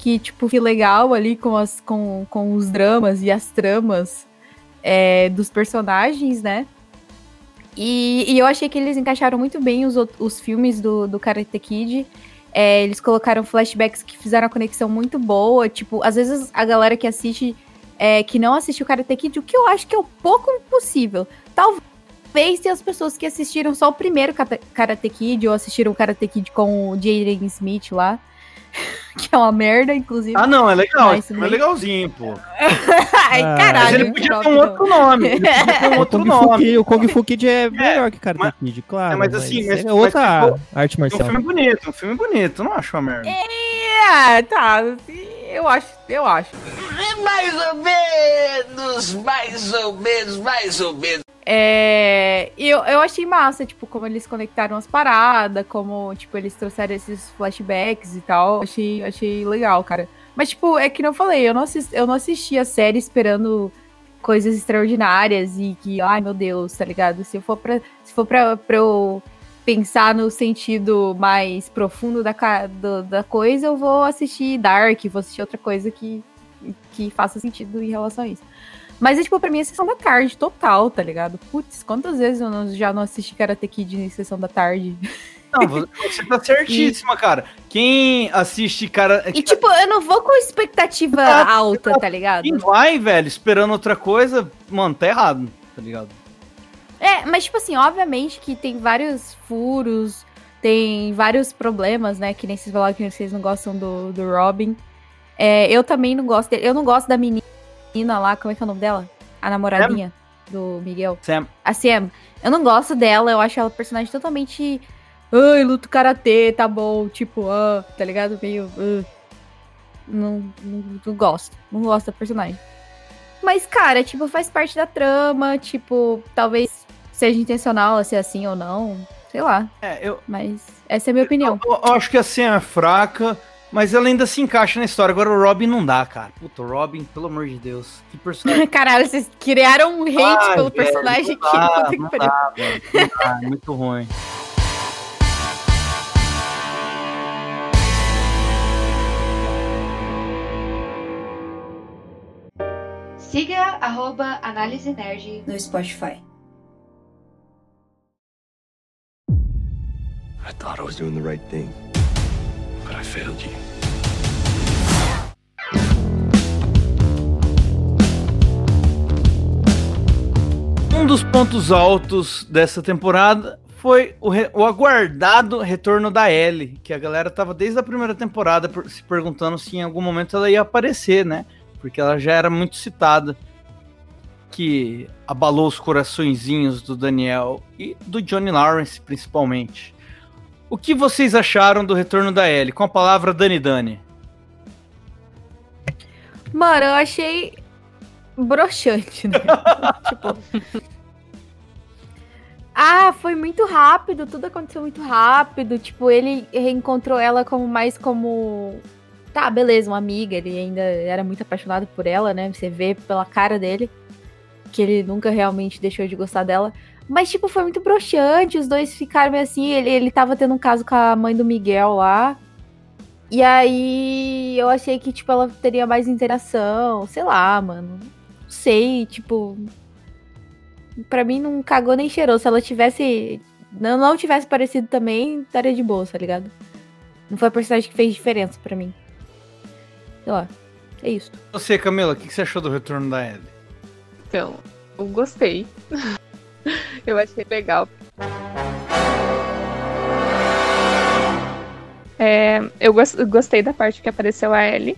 que, tipo, que legal ali com, as, com, com os dramas e as tramas é, dos personagens, né? E, e eu achei que eles encaixaram muito bem os, os filmes do, do Karate Kid. É, eles colocaram flashbacks que fizeram a conexão muito boa. Tipo, às vezes a galera que assiste, é, que não assistiu Karate Kid, o que eu acho que é um pouco impossível. Talvez tenha as pessoas que assistiram só o primeiro Karate Kid, ou assistiram o Karate Kid com o Jaden Smith lá. que é uma merda, inclusive. Ah, não, é legal. Mas é legalzinho, pô. Ai, Ah, caralho. Mas ele podia ter um outro nome. Ele podia ter um outro nome. O Kung Fu Kid é melhor que Karate Kid, claro. é, mas assim, mas- é mas outra ficou- arte É um marcial. filme bonito, um filme bonito. Não acho uma merda. É, tá. Eu acho, eu acho. Mais ou menos, mais ou menos, mais ou menos. É, e eu, eu achei massa, tipo, como eles conectaram as paradas, como, tipo, eles trouxeram esses flashbacks e tal. Achei, achei legal, cara. Mas, tipo, é que não falei, eu não, assisti, eu não assisti a série esperando coisas extraordinárias e que, ai meu Deus, tá ligado? Se for pra, se for pra, pra eu pensar no sentido mais profundo da, do- da coisa, eu vou assistir Dark, vou assistir outra coisa que, que faça sentido em relação a isso. Mas é tipo, pra mim é sessão da tarde, total, tá ligado? Putz, quantas vezes eu não- já não assisti Karate Kid em sessão da tarde? Não, você tá certíssima, cara. Quem assiste, cara. E tipo, eu não vou com expectativa Exato, alta, tá ligado? Quem vai, velho, esperando outra coisa, mano, tá errado, tá ligado? É, mas tipo assim, obviamente que tem vários furos, tem vários problemas, né? Que nem vocês falaram que vocês não gostam do, do Robin. É, eu também não gosto dele. Eu não gosto da menina lá, como é que é o nome dela? A namoradinha do Miguel. Sam. A Sam. Eu não gosto dela, eu acho ela um personagem totalmente. Ai, luto karatê, tá bom. Tipo, ah, tá ligado? Meio. ah. Não, não, não gosto. Não gosto da personagem. Mas, cara, tipo, faz parte da trama. Tipo, talvez seja intencional ser assim ou não. Sei lá. É, eu, Mas essa é a minha opinião. eu, eu acho que a Sam é fraca, mas ela ainda se encaixa na história. Agora o Robin não dá, cara. Puta, o Robin, pelo amor de Deus. Que personagem. Caralho, vocês criaram um hate Ai, pelo velho, personagem não aqui. dá, que não pariu. dá, velho, não dá, é muito ruim. Siga arroba Análise Nerd no Spotify. I thought I was doing the right thing, but I failed you. Um dos pontos altos dessa temporada foi o, re- o aguardado retorno da Ellie, que a galera tava desde a primeira temporada se perguntando se em algum momento ela ia aparecer, né? Porque ela já era muito citada. Que abalou os coraçõezinhos do Daniel e do Johnny Lawrence, principalmente. O que vocês acharam do retorno da Ellie? Com a palavra Dani Dani. Mano, eu achei broxante, né? tipo. Ah, foi muito rápido, tudo aconteceu muito rápido. Tipo, ele reencontrou ela como mais como. Tá, beleza, uma amiga. Ele ainda era muito apaixonado por ela, né? Você vê pela cara dele que ele nunca realmente deixou de gostar dela. Mas, tipo, foi muito broxante. Os dois ficaram meio assim. Ele, ele tava tendo um caso com a mãe do Miguel lá. E aí eu achei que, tipo, ela teria mais interação. Sei lá, mano. Não sei, tipo. Pra mim não cagou nem cheirou. Se ela tivesse. Não, não tivesse parecido também, estaria de boa, tá ligado? Não foi a personagem que fez diferença pra mim. Sei lá. É isso. Você, Camila, o que que você achou do retorno da Ellie? Então, eu gostei. eu achei legal. É, eu gos- eu gostei da parte que apareceu a Ellie.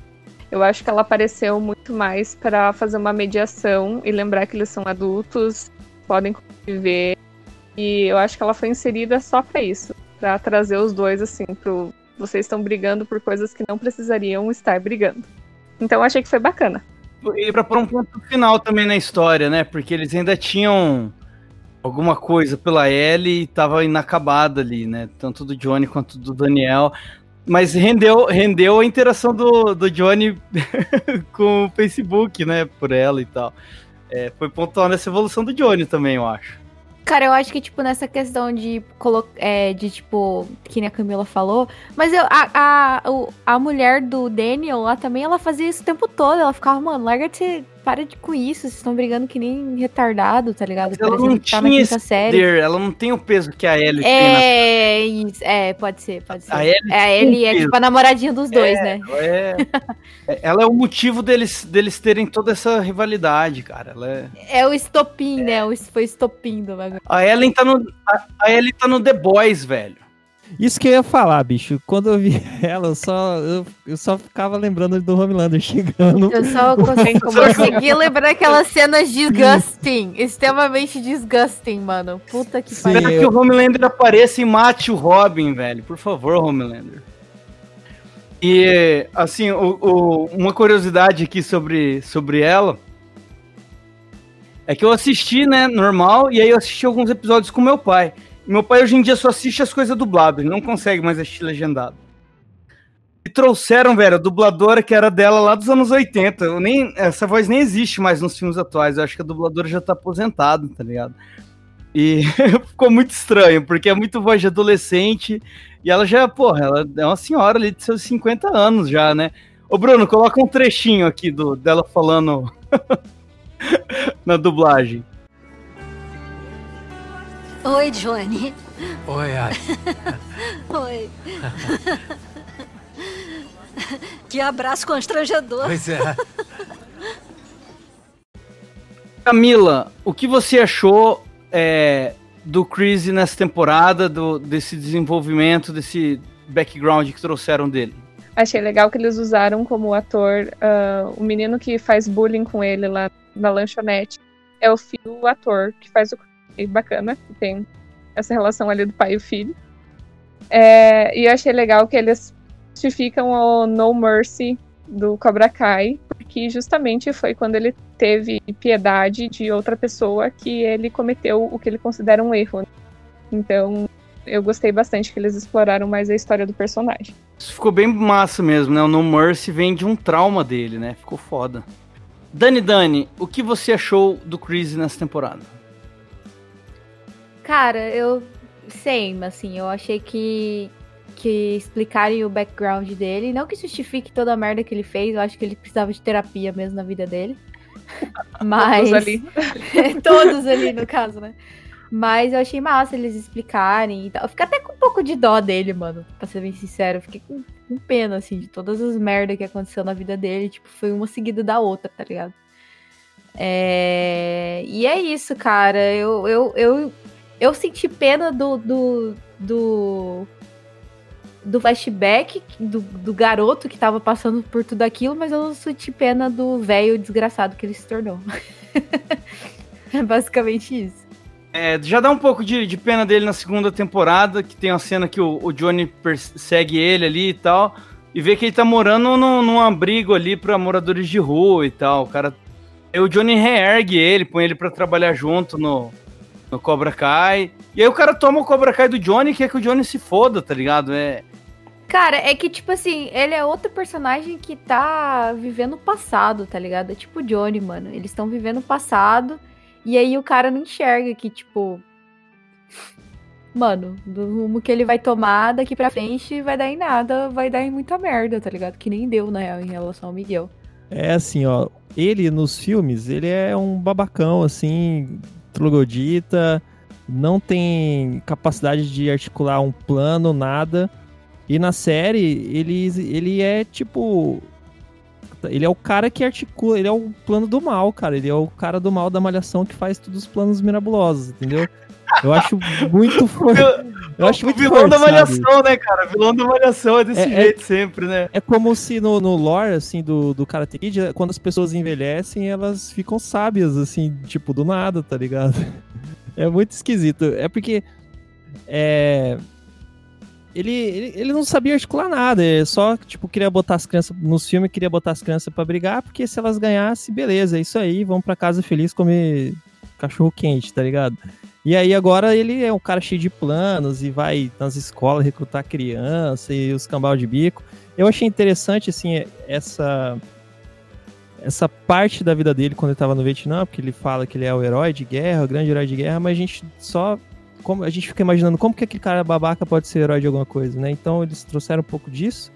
Eu acho que ela apareceu muito mais para fazer uma mediação e lembrar que eles são adultos, podem conviver. E eu acho que ela foi inserida só pra isso, Pra trazer os dois assim pro vocês estão brigando por coisas que não precisariam estar brigando. Então eu achei que foi bacana. E pra pôr um ponto final também na história, né? Porque eles ainda tinham alguma coisa pela Ellie e tava inacabada ali, né? Tanto do Johnny quanto do Daniel. Mas rendeu, rendeu a interação do, do Johnny com o Facebook, né? Por ela e tal. É, foi pontual nessa evolução do Johnny também, eu acho. Cara, eu acho que, tipo, nessa questão de, colo- é, de tipo, que nem a Camila falou, mas eu, a, a, a mulher do Daniel lá também, ela fazia isso o tempo todo. Ela ficava, mano, larga de ser, para de com isso, vocês estão brigando que nem retardado, tá ligado? Ela Parecendo não que tá na quinta série. poder, ela não tem o peso que a Ellie tem na É, isso, é, pode ser, pode ser. A Ellie é, a Ellie é tipo a namoradinha dos dois, né? É, é- ela é o motivo deles, deles terem toda essa rivalidade, cara. Ela é... É o estopim, né? O, foi estopim do bagulho. A Ellen tá no, a, a Ellie tá no The Boys, velho. Isso que eu ia falar, bicho. Quando eu vi ela, eu só, eu, eu só ficava lembrando do Homelander chegando. Eu só consegui, consegui lembrar aquelas cenas disgusting, extremamente disgusting, mano. Puta que Sim, Espera pariu. que o Homelander apareça e mate o Robin, velho. Por favor, Homelander. E, assim, o, o- uma curiosidade aqui sobre, sobre ela é que eu assisti, né, normal, e aí eu assisti alguns episódios com meu pai. Meu pai hoje em dia só assiste as coisas dubladas, não consegue mais assistir legendado. E trouxeram, velho, a dubladora que era dela lá dos anos 80. Eu nem, essa voz nem existe mais nos filmes atuais. Eu acho que a dubladora já tá aposentada, tá ligado? E ficou muito estranho, porque é muito voz de adolescente. E ela já, porra, ela é uma senhora ali de seus 50 anos já, né? Ô, Bruno, coloca um trechinho aqui do, dela falando na dublagem. Oi, Johnny. Oi, ai. Oi. que abraço constrangedor. Pois é. Camila, o que você achou é, do Chris nessa temporada, do, desse desenvolvimento, desse background que trouxeram dele? Achei legal que eles usaram como ator uh, o menino que faz bullying com ele lá na lanchonete. É o filho do ator que faz o Chris. Bacana, que tem essa relação ali do pai e filho. É, e eu achei legal que eles justificam o No Mercy do Cobra Kai, porque justamente foi quando ele teve piedade de outra pessoa que ele cometeu o que ele considera um erro. Então, eu gostei bastante que eles exploraram mais a história do personagem. Isso ficou bem massa mesmo, né? O No Mercy vem de um trauma dele, né? Ficou foda. Dani Dani, o que você achou do Chris nessa temporada? Cara, eu sei, assim, eu achei que que explicarem o background dele, não que justifique toda a merda que ele fez, eu acho que ele precisava de terapia mesmo na vida dele. Mas Todos ali. todos ali no caso, né? Mas eu achei massa eles explicarem e tal. Eu fiquei até com um pouco de dó dele, mano. Pra ser bem sincero. Eu fiquei com, com pena, assim, de todas as merdas que aconteceu na vida dele. Tipo, foi uma seguida da outra, tá ligado? É... E é isso, cara. Eu, eu, eu, eu senti pena do, do, do, do flashback do, do garoto que tava passando por tudo aquilo, mas eu não senti pena do velho desgraçado que ele se tornou. é basicamente isso. É, já dá um pouco de, de pena dele na segunda temporada, que tem uma cena que o, o Johnny persegue ele ali e tal, e vê que ele tá morando num, num abrigo ali pra moradores de rua e tal. O cara. O Johnny reergue ele, põe ele pra trabalhar junto no, no Cobra Kai. E aí o cara toma o Cobra Kai do Johnny e quer que o Johnny se foda, tá ligado? É. Cara, é que, tipo assim, ele é outro personagem que tá vivendo o passado, tá ligado? É tipo o Johnny, mano. Eles estão vivendo o passado. E aí o cara não enxerga que, tipo. Mano, do rumo que ele vai tomar daqui pra frente vai dar em nada, vai dar em muita merda, tá ligado? Que nem deu, na real, em relação ao Miguel. É assim, ó. Ele nos filmes, ele é um babacão, assim, troglodita, não tem capacidade de articular um plano, nada. E na série, ele, ele é tipo. Ele é o cara que articula, ele é o plano do mal, cara. Ele é o cara do mal da malhação que faz todos os planos mirabulosos, entendeu? Eu acho muito for... Eu acho o muito vilão da forçado. malhação, né, cara? O vilão da malhação é desse É- é- jeito sempre, né? É como se no, no lore, assim, do, do Karate Kid, quando as pessoas envelhecem, elas ficam sábias, assim, tipo, do nada, tá ligado? É muito esquisito. É porque. É. Ele, ele, ele não sabia articular nada, ele só, tipo, queria botar as crianças nos filmes, queria botar as crianças pra brigar, porque se elas ganhassem, beleza, é isso aí, vão pra casa feliz comer cachorro quente, tá ligado? E aí agora ele é um cara cheio de planos e vai nas escolas recrutar criança e os cambal de bico. Eu achei interessante, assim, essa essa parte da vida dele quando ele tava no Vietnã, porque ele fala que ele é o herói de guerra, o grande herói de guerra, mas a gente só como a gente fica imaginando como que aquele cara babaca pode ser herói de alguma coisa, né? Então eles trouxeram um pouco disso.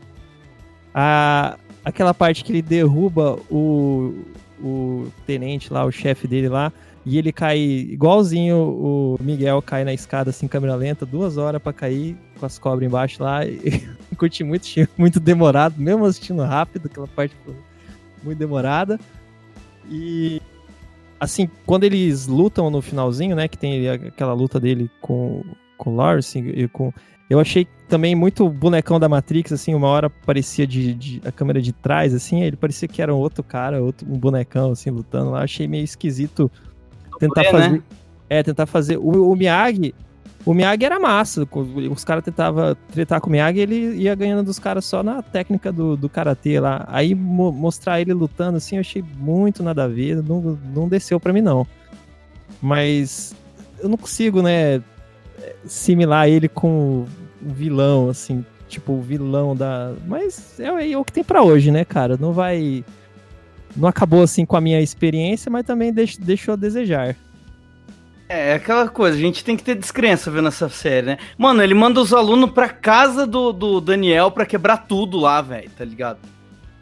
A, aquela parte que ele derruba o, o tenente lá, o chefe dele lá, e ele cai igualzinho o Miguel cai na escada assim, câmera lenta, duas horas pra cair com as cobras embaixo lá. E curti muito, muito demorado, mesmo assistindo rápido, aquela parte muito demorada. E assim, quando eles lutam no finalzinho, né, que tem aquela luta dele com, com o Lawrence e com eu achei também muito bonecão da Matrix, assim, uma hora parecia de, de- a câmera de trás, assim, ele parecia que era um outro cara, outro um bonecão, assim, lutando lá. Achei meio esquisito tentar fazer. né? É, tentar fazer. O, o Miyagi. O Miyagi era massa. Os caras tentavam tretar com o Miyagi ele ia ganhando dos caras só na técnica do, do karatê lá. Aí mo- mostrar ele lutando assim, eu achei muito nada a ver. Não, não desceu pra mim, não. Mas eu não consigo, né? Similar ele com o vilão, assim. Tipo, o vilão da. Mas é, é o que tem pra hoje, né, cara? Não vai. Não acabou assim com a minha experiência, mas também deix- deixou a desejar. É aquela coisa, a gente tem que ter descrença vendo essa série, né? Mano, ele manda os alunos pra casa do, do Daniel pra quebrar tudo lá, velho, tá ligado?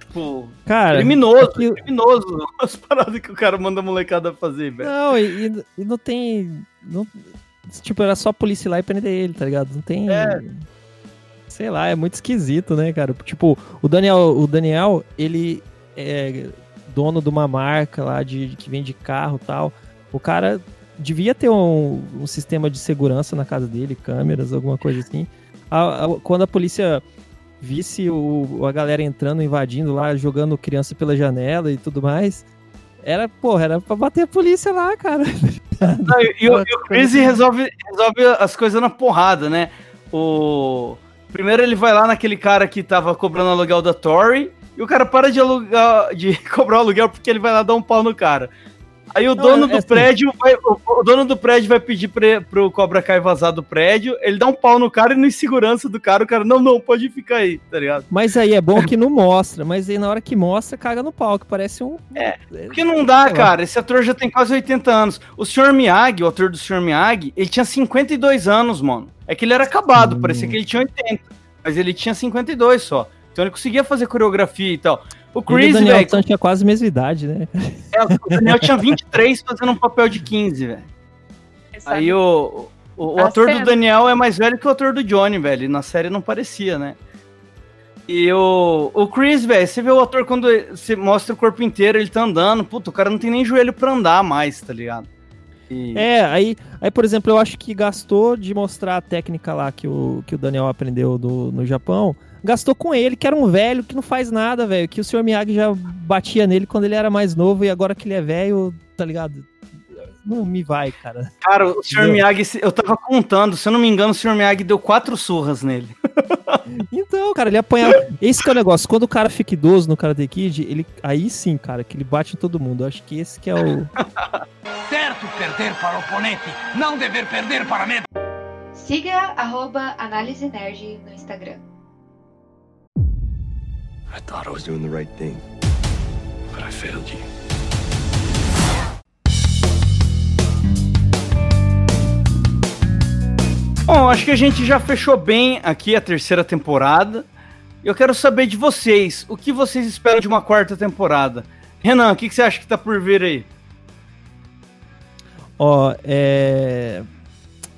Tipo, Cara, criminoso, aquilo- criminoso. As paradas que o cara manda a molecada fazer, velho. Não, e, e- e não tem. não- tipo, era só a polícia lá e prender ele, tá ligado? Não tem. É. Sei lá, é muito esquisito, né, cara? Tipo, o Daniel, o Daniel, ele é dono de uma marca lá de, de- que vende carro tal. O cara devia ter um, um sistema de segurança na casa dele, câmeras, alguma coisa assim. A- a- quando a polícia visse o, a galera entrando, invadindo lá, jogando criança pela janela e tudo mais, era, porra, era pra bater a polícia lá, cara. Não, e, e o, e o Chris resolve, resolve as coisas na porrada, né? O... Primeiro ele vai lá naquele cara que tava cobrando aluguel da Tory, e o cara para de, alugar, de cobrar o aluguel porque ele vai lá dar um pau no cara. Aí o Não, dono é- do é assim. prédio vai, o, dono do prédio vai pedir pre, pro Cobra Kai vazar do prédio, ele dá um pau no cara e no insegurança do cara, o cara, não, não, pode ficar aí, tá ligado? Mas aí é bom que não mostra, mas aí na hora que mostra, caga no pau, que parece um. É, Porque não dá, cara. Esse ator já tem quase 80 anos. O Sr. Miyagi, o ator do Sr. Miyagi, ele tinha 52 anos, mano. É que ele era acabado, Hum. parecia que ele tinha 80. Mas ele tinha 52 só. Então ele conseguia fazer coreografia e tal. O Ele e o Chris, Daniel velho, San tinha quase a mesma idade, né? é, o Daniel tinha 23 fazendo um papel de 15, velho. Aí o, o, o A ator cena- do Daniel é mais velho que o ator do Johnny, velho. Na série não parecia, né? E o, o Chris, velho, você vê o ator quando você mostra o corpo inteiro, ele tá andando. Puta, o cara não tem nem joelho pra andar mais, tá ligado? E- É, aí, aí, por exemplo, eu acho que gastou de mostrar a técnica lá que o, que o Daniel aprendeu do, no Japão. Gastou com ele, que era um velho que não faz nada, velho. Que o Sr. Miyagi já batia nele quando ele era mais novo e agora que ele é velho, tá ligado? Não me vai, cara. Cara, o Sr. Miyagi, eu tava contando, se eu não me engano, o Sr. Miyagi deu quatro surras nele. Então, cara, ele apanhava. Esse que é o negócio. Quando o cara fica idoso no Karate Kid, ele, aí sim, cara, que ele bate em todo mundo. Eu acho que esse que é o. Certo perder para o oponente, não dever perder para mim. Siga arroba Análise Nerd no Instagram. I thought I was doing the right thing, but I failed you. Bom, acho que a gente já fechou bem aqui a terceira temporada. Eu quero saber de vocês, o que vocês esperam de uma quarta temporada? Renan, o que, que você acha que tá por vir aí? Ó, é.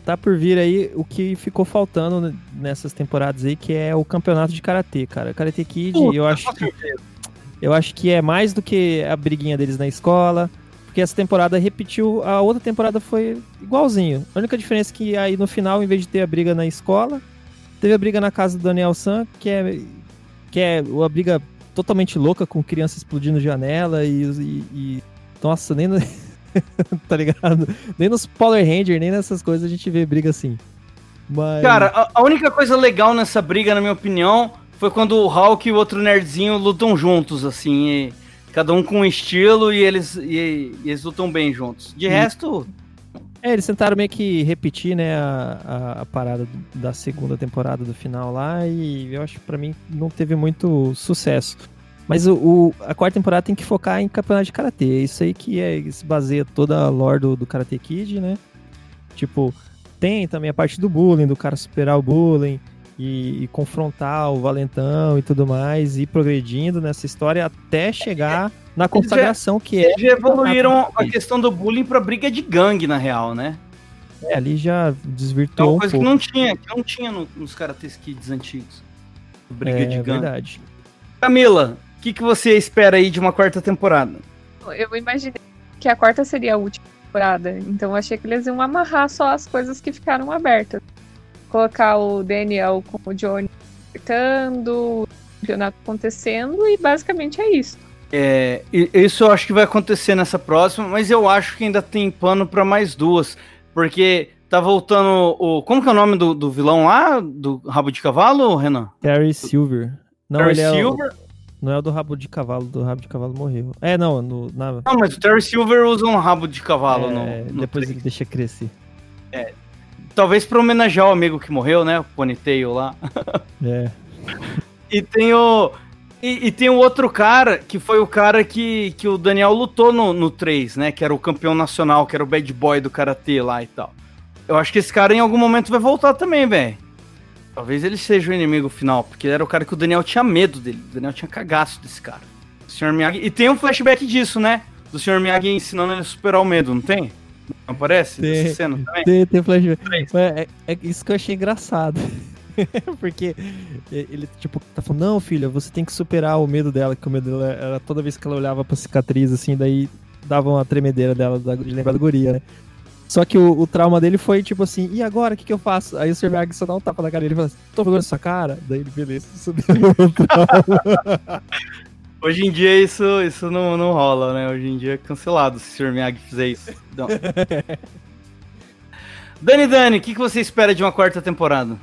Tá por vir aí o que ficou faltando nessas temporadas aí, que é o campeonato de karatê, cara. Karate Kid, eu acho que eu acho que é mais do que a briguinha deles na escola, porque essa temporada repetiu, a outra temporada foi igualzinho. A única diferença é que aí no final, em vez de ter a briga na escola, teve a briga na casa do Daniel San, que é que é uma briga totalmente louca com criança explodindo janela e, e, e- nossa, nem tá ligado? Nem nos Power Ranger, nem nessas coisas a gente vê briga assim. Mas Cara, a, a única coisa legal nessa briga, na minha opinião, foi quando o Hulk e o outro nerdzinho lutam juntos, assim, e cada um com um estilo e eles, e, e eles lutam bem juntos. De E- resto, É, eles tentaram meio que repetir, né, a, a, a parada da segunda temporada do final lá, e eu acho que pra mim não teve muito sucesso. Mas o, o- a quarta temporada tem que focar em campeonato de karatê. É isso aí que é, se baseia toda a lore do, do Karate Kid, né? Tipo, tem também a parte do bullying, do cara superar o bullying e, e confrontar o valentão e tudo mais, e ir progredindo nessa história até chegar na consagração que é. eles já evoluíram a questão do bullying pra briga de gangue, na real, né? É, ali já É desvirtuou uma um coisa pouco. que não tinha, que não tinha no- nos Karate Kids antigos. Briga é de gangue. verdade. Camila, que, que você espera aí de uma quarta temporada? Eu imaginei que a quarta seria a última temporada, então eu achei que eles iam amarrar só as coisas que ficaram abertas. Colocar o Daniel com o Johnny apertando, o campeonato acontecendo e basicamente é isso. É, e- isso eu acho que vai acontecer nessa próxima, mas eu acho que ainda tem pano pra mais duas, porque tá voltando o. Como que é o nome do, do vilão lá? Do rabo de cavalo, Renan? Terry Silver. Não, Terry ele é o- Silver? Não é o do rabo de cavalo, do rabo de cavalo morreu. É, não, no, na, Não, mas o Terry Silver usa um rabo de cavalo é, no, no depois trem. ele deixa crescer. Talvez pra homenagear o amigo que morreu, né? O Ponytail lá. É. E tem o. E, e tem o outro cara, que foi o cara que, que o Daniel lutou no, no 3, né? Que era o campeão nacional, que era o bad boy do karatê lá e tal. Eu acho que esse cara em algum momento vai voltar também, velho. Talvez ele seja o inimigo final, porque ele era o cara que o Daniel tinha medo dele. O Daniel tinha cagaço desse cara. O Sr. Miyagi. E tem um flashback disso, né? Do Sr. Miyagi ensinando ele a superar o medo, não tem? Não parece? Tem, cena também? tem, tem flashback. É, é isso que eu achei engraçado. Porque ele, tipo, tá falando, não, filha, você tem que superar o medo dela, que o medo dela era toda vez que ela olhava pra cicatriz, assim, daí dava uma tremedeira dela de lembrar da guria, né? Só que o, o trauma dele foi tipo assim, e agora, o que, que eu faço? Aí o Sr. Miyagi só dá um tapa na cara dele e fala assim, tô vergonha sua cara? Daí ele, beleza, isso deu um trauma. Hoje em dia isso, isso não, não rola, né? Hoje em dia é cancelado se o Sr. Miyagi fizer isso. Não. Dani, Dani, o que, que você espera de uma quarta temporada?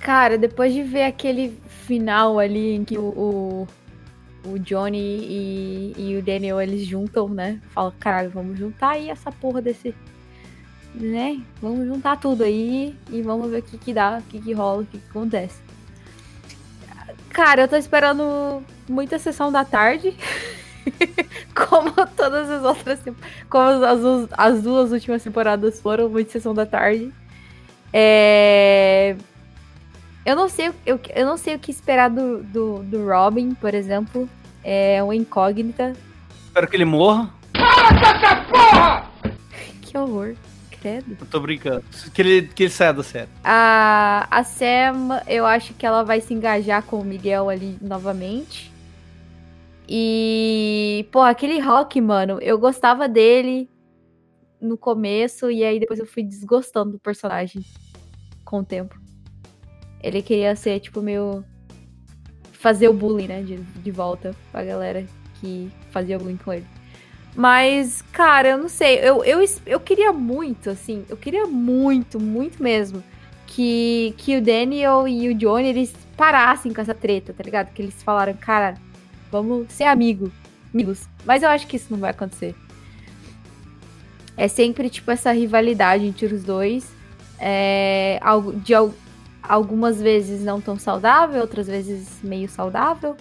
Cara, depois de ver aquele final ali em que o, o, o Johnny e, e o Daniel eles juntam, né? Fala, caralho, vamos juntar aí essa porra desse. Né? Vamos juntar tudo aí e vamos ver o que que dá, o que que rola, o que que acontece. Cara, eu tô esperando muita sessão da tarde. como todas as outras. Como as, as, as duas últimas temporadas foram, muita sessão da tarde. É. Eu não sei, eu, eu não sei o que esperar do, do, do Robin, por exemplo. É uma incógnita. Espero que ele morra. Que horror. Credo. Eu tô brincando. Que ele, que ele saia da série. A, a Sam, eu acho que ela vai se engajar com o Miguel ali novamente. E, pô, aquele Rock, mano, eu gostava dele no começo e aí depois eu fui desgostando do personagem com o tempo. Ele queria ser, tipo, meio. fazer o bullying, né? De, de volta pra galera que fazia bullying com ele. Mas, cara, eu não sei. Eu, eu, eu queria muito, assim. Eu queria muito, muito mesmo. Que, que o Daniel e o Johnny, eles parassem com essa treta, tá ligado? Que eles falaram, cara, vamos ser amigo, amigos. Mas eu acho que isso não vai acontecer. É sempre, tipo, essa rivalidade entre os dois. É, de al- algumas vezes não tão saudável, outras vezes meio saudável,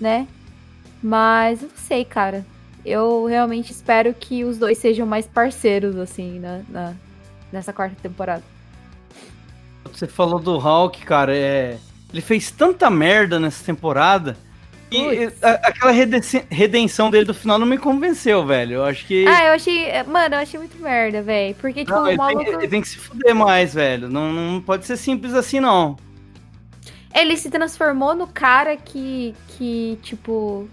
né? Mas eu não sei, cara. Eu realmente espero que os dois sejam mais parceiros, assim, na, na- nessa quarta temporada. Você falou do Hulk, cara, é. Ele fez tanta merda nessa temporada. E a- aquela redenção, dele do final não me convenceu, velho. Eu acho que. Ah, eu achei. Mano, eu achei muito merda, velho. Porque, tipo, não, o ele, maluco. tem, ele tem que se fuder mais, velho. Não, não pode ser simples assim, não. Ele se transformou no cara que, que, tipo,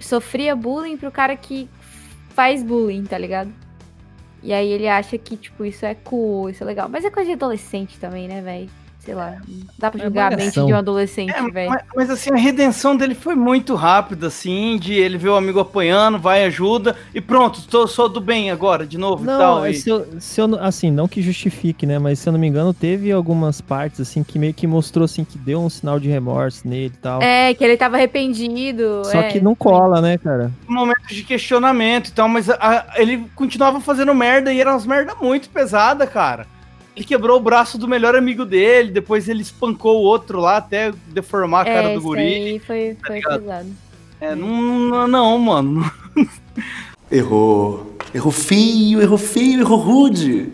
sofria bullying pro cara que faz bullying, tá ligado? E aí ele acha que, tipo, isso é cool, isso é legal. Mas é coisa de adolescente também, né, velho? Sei lá. Dá pra É julgar a mente de um adolescente, É, velho. mas, mas, assim, a redenção dele foi muito rápida, assim, de ele ver o amigo apanhando, vai, ajuda, e pronto, tô, sou do bem agora, de novo e Não, tal. é e- se eu, se eu não- assim, não que justifique, né? Mas se eu não me engano, teve algumas partes, assim, que meio que mostrou, assim, que deu um sinal de remorso nele e tal. É, que ele tava arrependido. Só é. que não cola, né, cara? momentos de questionamento e tal, mas a- a- ele continuava fazendo merda e eram umas merda muito pesada, cara. Ele quebrou o braço do melhor amigo dele, depois ele espancou o outro lá até deformar a cara é, do isso guri. aí foi, foi ligado? pesado. É, não, não, mano. Errou. Errou feio, errou feio, errou rude.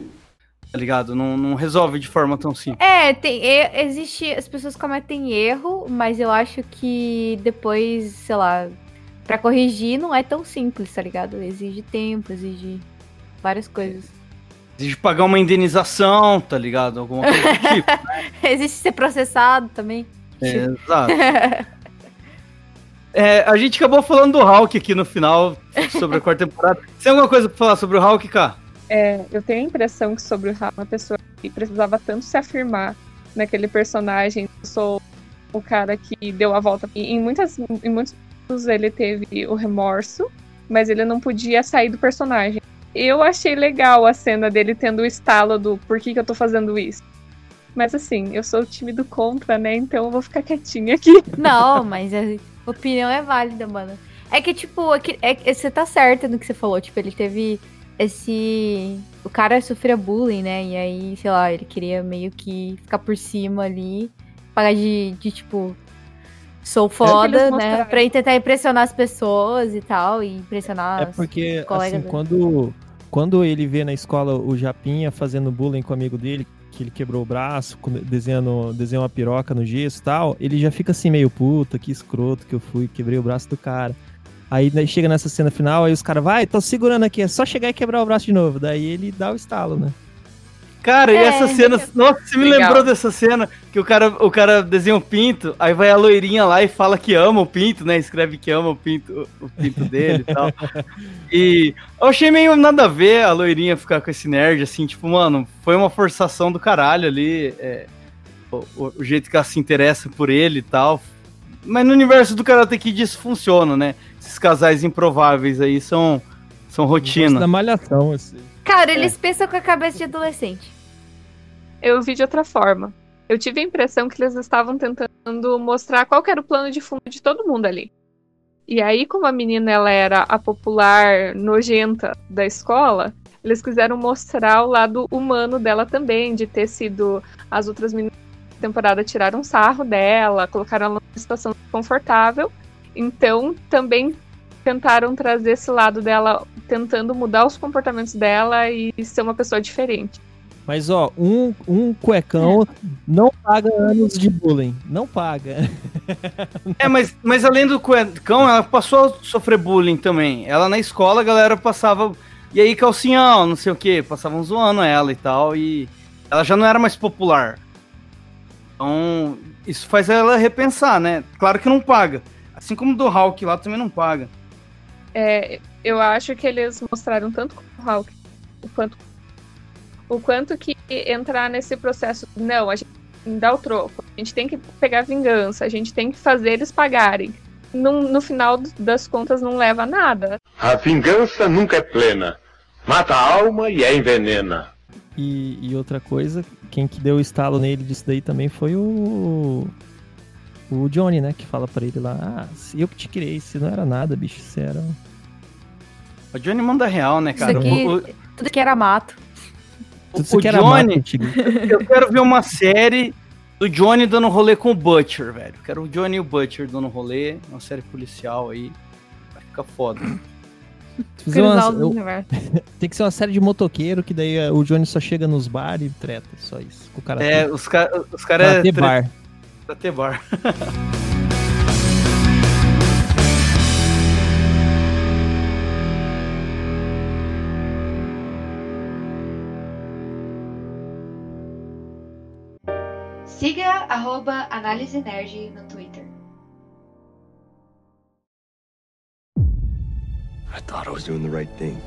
Tá ligado? Não, não resolve de forma tão simples. É, tem, existe. As pessoas cometem erro, mas eu acho que depois, sei lá, pra corrigir não é tão simples, tá ligado? Exige tempo, exige várias coisas. Exige pagar uma indenização, tá ligado? Alguma coisa do tipo. existe ser processado também. É, exato. É, a gente acabou falando do Hulk aqui no final, sobre a quarta temporada. Você tem alguma coisa pra falar sobre o Hulk, cara? É, eu tenho a impressão que sobre o Ra- uma pessoa que precisava tanto se afirmar naquele personagem. Eu sou o cara que deu a volta. E em, muitas, em muitos momentos ele teve o remorso, mas ele não podia sair do personagem. Eu achei legal a cena dele tendo o estalo do por que, que eu tô fazendo isso. Mas assim, eu sou o time do contra, né? Então eu vou ficar quietinha aqui. Não, mas a opinião é válida, mano. É que, tipo, é que- é que você tá certa no que você falou. Tipo, ele teve esse. O cara sofria bullying, né? E aí, sei lá, ele queria meio que ficar por cima ali. Pagar de, de tipo. Sou foda, eles né? Pra tentar impressionar as pessoas e tal. E impressionar É porque, os colegas assim, dele. Quando, ele vê na escola o Japinha fazendo bullying com o amigo dele, que ele quebrou o braço, desenhando, desenhou uma piroca no gesso e tal, ele já fica assim meio puta, que escroto que eu fui, quebrei o braço do cara. Aí chega nessa cena final, aí os caras, vai, tô segurando aqui, é só chegar e quebrar o braço de novo. Daí ele dá o estalo, né? Cara, e É. essa cena. Nossa, você me Legal. lembrou dessa cena que o cara, o cara desenha um pinto, aí vai a loirinha lá e fala que ama o pinto, né? Escreve que ama o pinto, o pinto dele e tal. E eu achei meio nada a ver a loirinha ficar com esse nerd, assim, tipo, mano, foi uma forçação do caralho ali. é, o, o- jeito que ela se interessa por ele e tal. Mas no universo do Karate Kid isso funciona, né? Esses casais improváveis aí são, são rotina. Da malhação, assim. Cara, É. eles pensam com a cabeça de adolescente. Eu vi de outra forma. Eu tive a impressão que eles estavam tentando mostrar qual era o plano de fundo de todo mundo ali. E aí, como a menina ela era a popular nojenta da escola, eles quiseram mostrar o lado humano dela também, de ter sido as outras meninas da temporada tiraram sarro dela, colocaram ela numa situação confortável. Então, também tentaram trazer esse lado dela, tentando mudar os comportamentos dela e ser uma pessoa diferente. Mas ó, um, um cuecão não paga anos de bullying. Não paga. É, mas, mas além do cuecão, ela passou a sofrer bullying também. Ela na escola, a galera passava. E aí, calcinhão, não sei o que, passavam zoando ela e tal. E ela já não era mais popular. Então, isso faz ela repensar, né? Claro que não paga. Assim como do Hulk lá também não paga. É, eu acho que eles mostraram tanto com o Hulk o quanto, o quanto que entrar nesse processo. Não, a gente dá o troco. A gente tem que pegar vingança, a gente tem que fazer eles pagarem. No, no final das contas, não leva a nada. A vingança nunca é plena. Mata a alma e a envenena. E, e outra coisa, quem que deu o estalo nele disso daí também foi o. O Johnny, né? Que fala pra ele lá, ah, se eu que te criei, se não era nada, bicho, você era. O Johnny manda real, né, cara? Isso aqui, O- o- tudo que era mato. O, Tudo isso o aqui era Johnny, Tigre. eu quero ver uma série do Johnny dando rolê com o Butcher, velho. Quero o Johnny e o Butcher dando rolê, uma série policial aí. Vai ficar foda. Uma- eu- tem que ser uma série de motoqueiro, que daí eh, o Johnny só chega nos bar e treta, só isso. Com o cara É, os caras os cara Karate é tre- bar. Karate bar. arroba Análise Nerd no Twitter. I thought I was doing the right thing,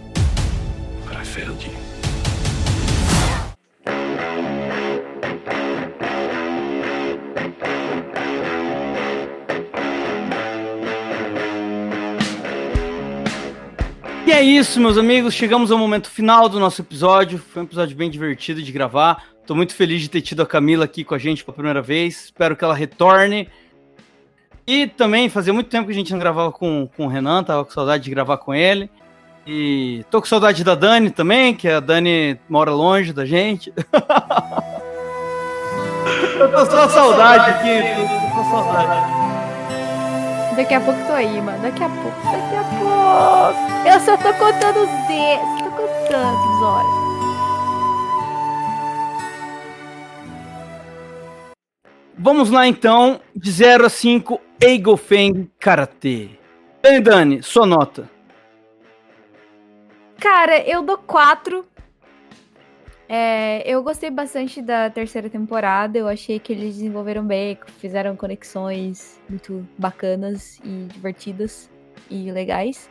but I failed you. E é isso, meus amigos. Chegamos ao momento final do nosso episódio. Foi um episódio bem divertido de gravar. Tô muito feliz de ter tido a Camila aqui com a gente pela primeira vez. Espero que ela retorne. E também fazia muito tempo que a gente não gravava com, com o Renan, tava com saudade de gravar com ele. E tô com saudade da Dani também, que a Dani mora longe da gente. Eu tô só saudade aqui, tô só saudade. Daqui a pouco tô aí, mano. Daqui a pouco, daqui a pouco. Eu só tô contando os dedos. Tô contando os olhos. Vamos lá então, de 0 a 5, Eigo Feng Karate. Dani, Dani, sua nota. Cara, eu dou quatro. É, eu gostei bastante da terceira temporada. Eu achei que eles desenvolveram bem, fizeram conexões muito bacanas e divertidas e legais.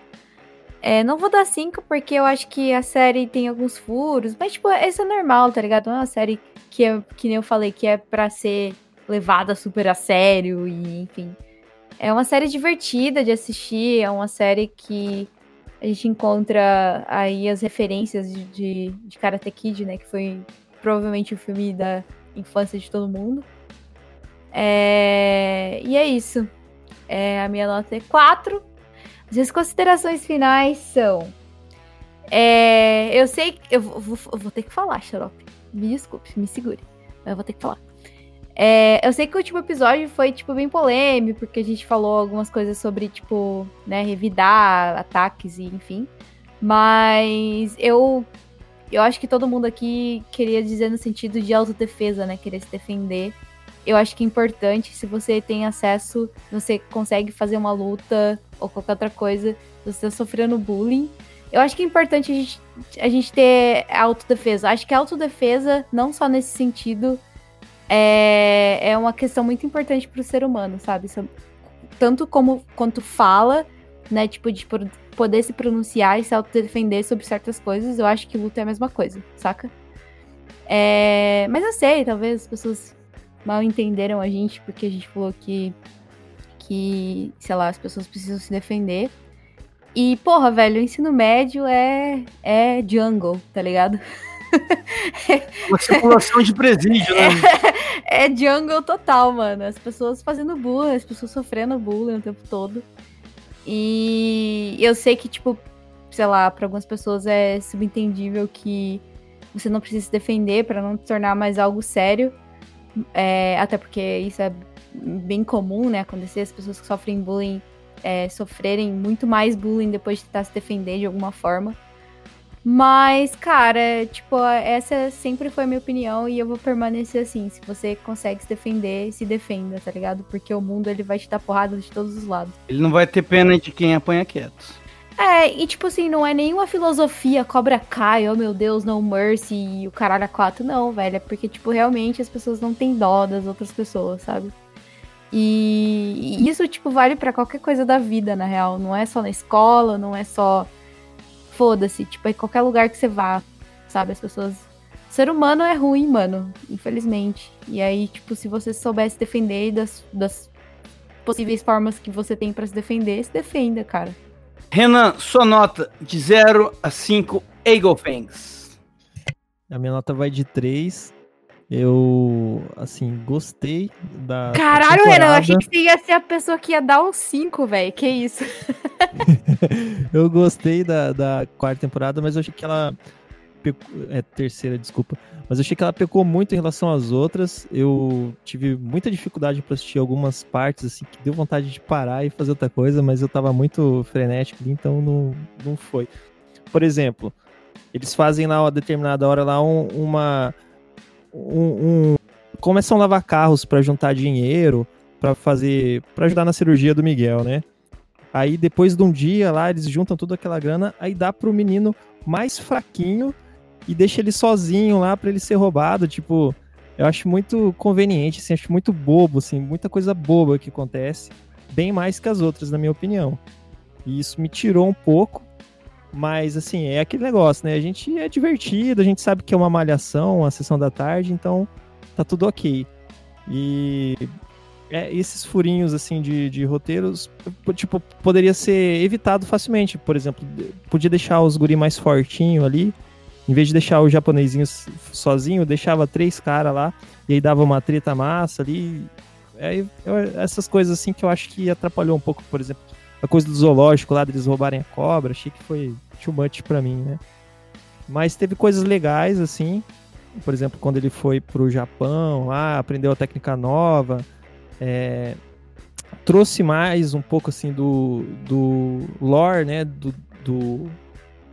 É, não vou dar cinco porque eu acho que a série tem alguns furos, mas tipo, isso é normal, tá ligado? Não é uma série que, é, que nem eu falei, que é pra ser levada super a sério e enfim. É uma série divertida de assistir, é uma série que a gente encontra aí as referências de, de, de Karate Kid, né? Que foi provavelmente o filme da infância de todo mundo. É, E é isso. É, a minha nota é 4. As considerações finais são. é, Eu sei que. Eu vou, vou- vou ter que falar, Xarope. Me desculpe, me segure. Mas eu vou ter que falar. É, eu sei que o último episódio foi, tipo, bem polêmico, porque a gente falou algumas coisas sobre, tipo, né, revidar ataques e enfim. Mas eu eu acho que todo mundo aqui queria dizer no sentido de autodefesa, né? Querer se defender. Eu acho que é importante, se você tem acesso, você consegue fazer uma luta ou qualquer outra coisa, você tá sofrendo bullying. Eu acho que é importante a gente, a gente ter autodefesa. Acho que a autodefesa, não só nesse sentido, é, é uma questão muito importante pro ser humano, sabe? Tanto como quanto fala, né? Tipo, de poder se pronunciar e se autodefender sobre certas coisas, eu acho que luta é a mesma coisa, saca? É, mas eu sei, talvez as pessoas mal entenderam a gente, porque a gente falou que, que, sei lá, as pessoas precisam se defender. E, porra, velho, o ensino médio é, é jungle, tá ligado? Uma simulação de presídio, né? É, é jungle total, mano. As pessoas fazendo bullying, as pessoas sofrendo bullying o tempo todo. E eu sei que, tipo, sei lá, para algumas pessoas é subentendível que você não precisa se defender para não tornar mais algo sério. É, até porque isso é bem comum, né? Acontecer as pessoas que sofrem bullying é, sofrerem muito mais bullying depois de tentar se defender de alguma forma. Mas, cara, tipo, essa sempre foi a minha opinião e eu vou permanecer assim. Se você consegue se defender, se defenda, tá ligado? Porque o mundo ele vai te dar porrada de todos os lados. Ele não vai ter pena de quem apanha quieto. É, e tipo assim, não é nenhuma filosofia Cobra Kai, oh meu Deus, no mercy e o caralho a quatro, não, velho. É porque, tipo, realmente as pessoas não têm dó das outras pessoas, sabe? E, e isso, tipo, vale para qualquer coisa da vida, na real. Não é só na escola, não é só. Foda-se, tipo, é qualquer lugar que você vá, sabe? As pessoas. O ser humano é ruim, mano, infelizmente. E aí, tipo, se você soubesse defender das, das possíveis formas que você tem para se defender, se defenda, cara. Renan, sua nota de 0 a 5 Eagle Fangs. A minha nota vai de 3. Eu, assim, gostei da. Caralho, Renan, eu achei que você ia ser a pessoa que ia dar um 5, velho. Que isso? eu gostei da, da quarta temporada, mas eu achei que ela. É terceira, desculpa. Mas eu achei que ela pecou muito em relação às outras. Eu tive muita dificuldade para assistir algumas partes, assim, que deu vontade de parar e fazer outra coisa, mas eu tava muito frenético, então não, não foi. Por exemplo, eles fazem lá uma determinada hora lá um, uma. Um, um, começam a lavar carros para juntar dinheiro para fazer para ajudar na cirurgia do Miguel, né? Aí depois de um dia lá eles juntam toda aquela grana, aí dá pro menino mais fraquinho e deixa ele sozinho lá para ele ser roubado, tipo, eu acho muito conveniente, assim, acho muito bobo, assim, muita coisa boba que acontece, bem mais que as outras, na minha opinião. E isso me tirou um pouco, mas assim, é aquele negócio, né? A gente é divertido, a gente sabe que é uma malhação, uma sessão da tarde, então tá tudo ok. E é, esses furinhos assim de, de roteiros, tipo, poderia ser evitado facilmente. Por exemplo, podia deixar os guri mais fortinho ali, em vez de deixar o japonesinho sozinho, deixava três caras lá, e aí dava uma treta massa ali. É, essas coisas assim que eu acho que atrapalhou um pouco, por exemplo, a coisa do zoológico lá, deles roubarem a cobra, achei que foi too much pra mim, né? Mas teve coisas legais, assim, por exemplo, quando ele foi pro Japão lá, aprendeu a técnica nova, é, trouxe mais um pouco, assim, do, do lore, né, do, do,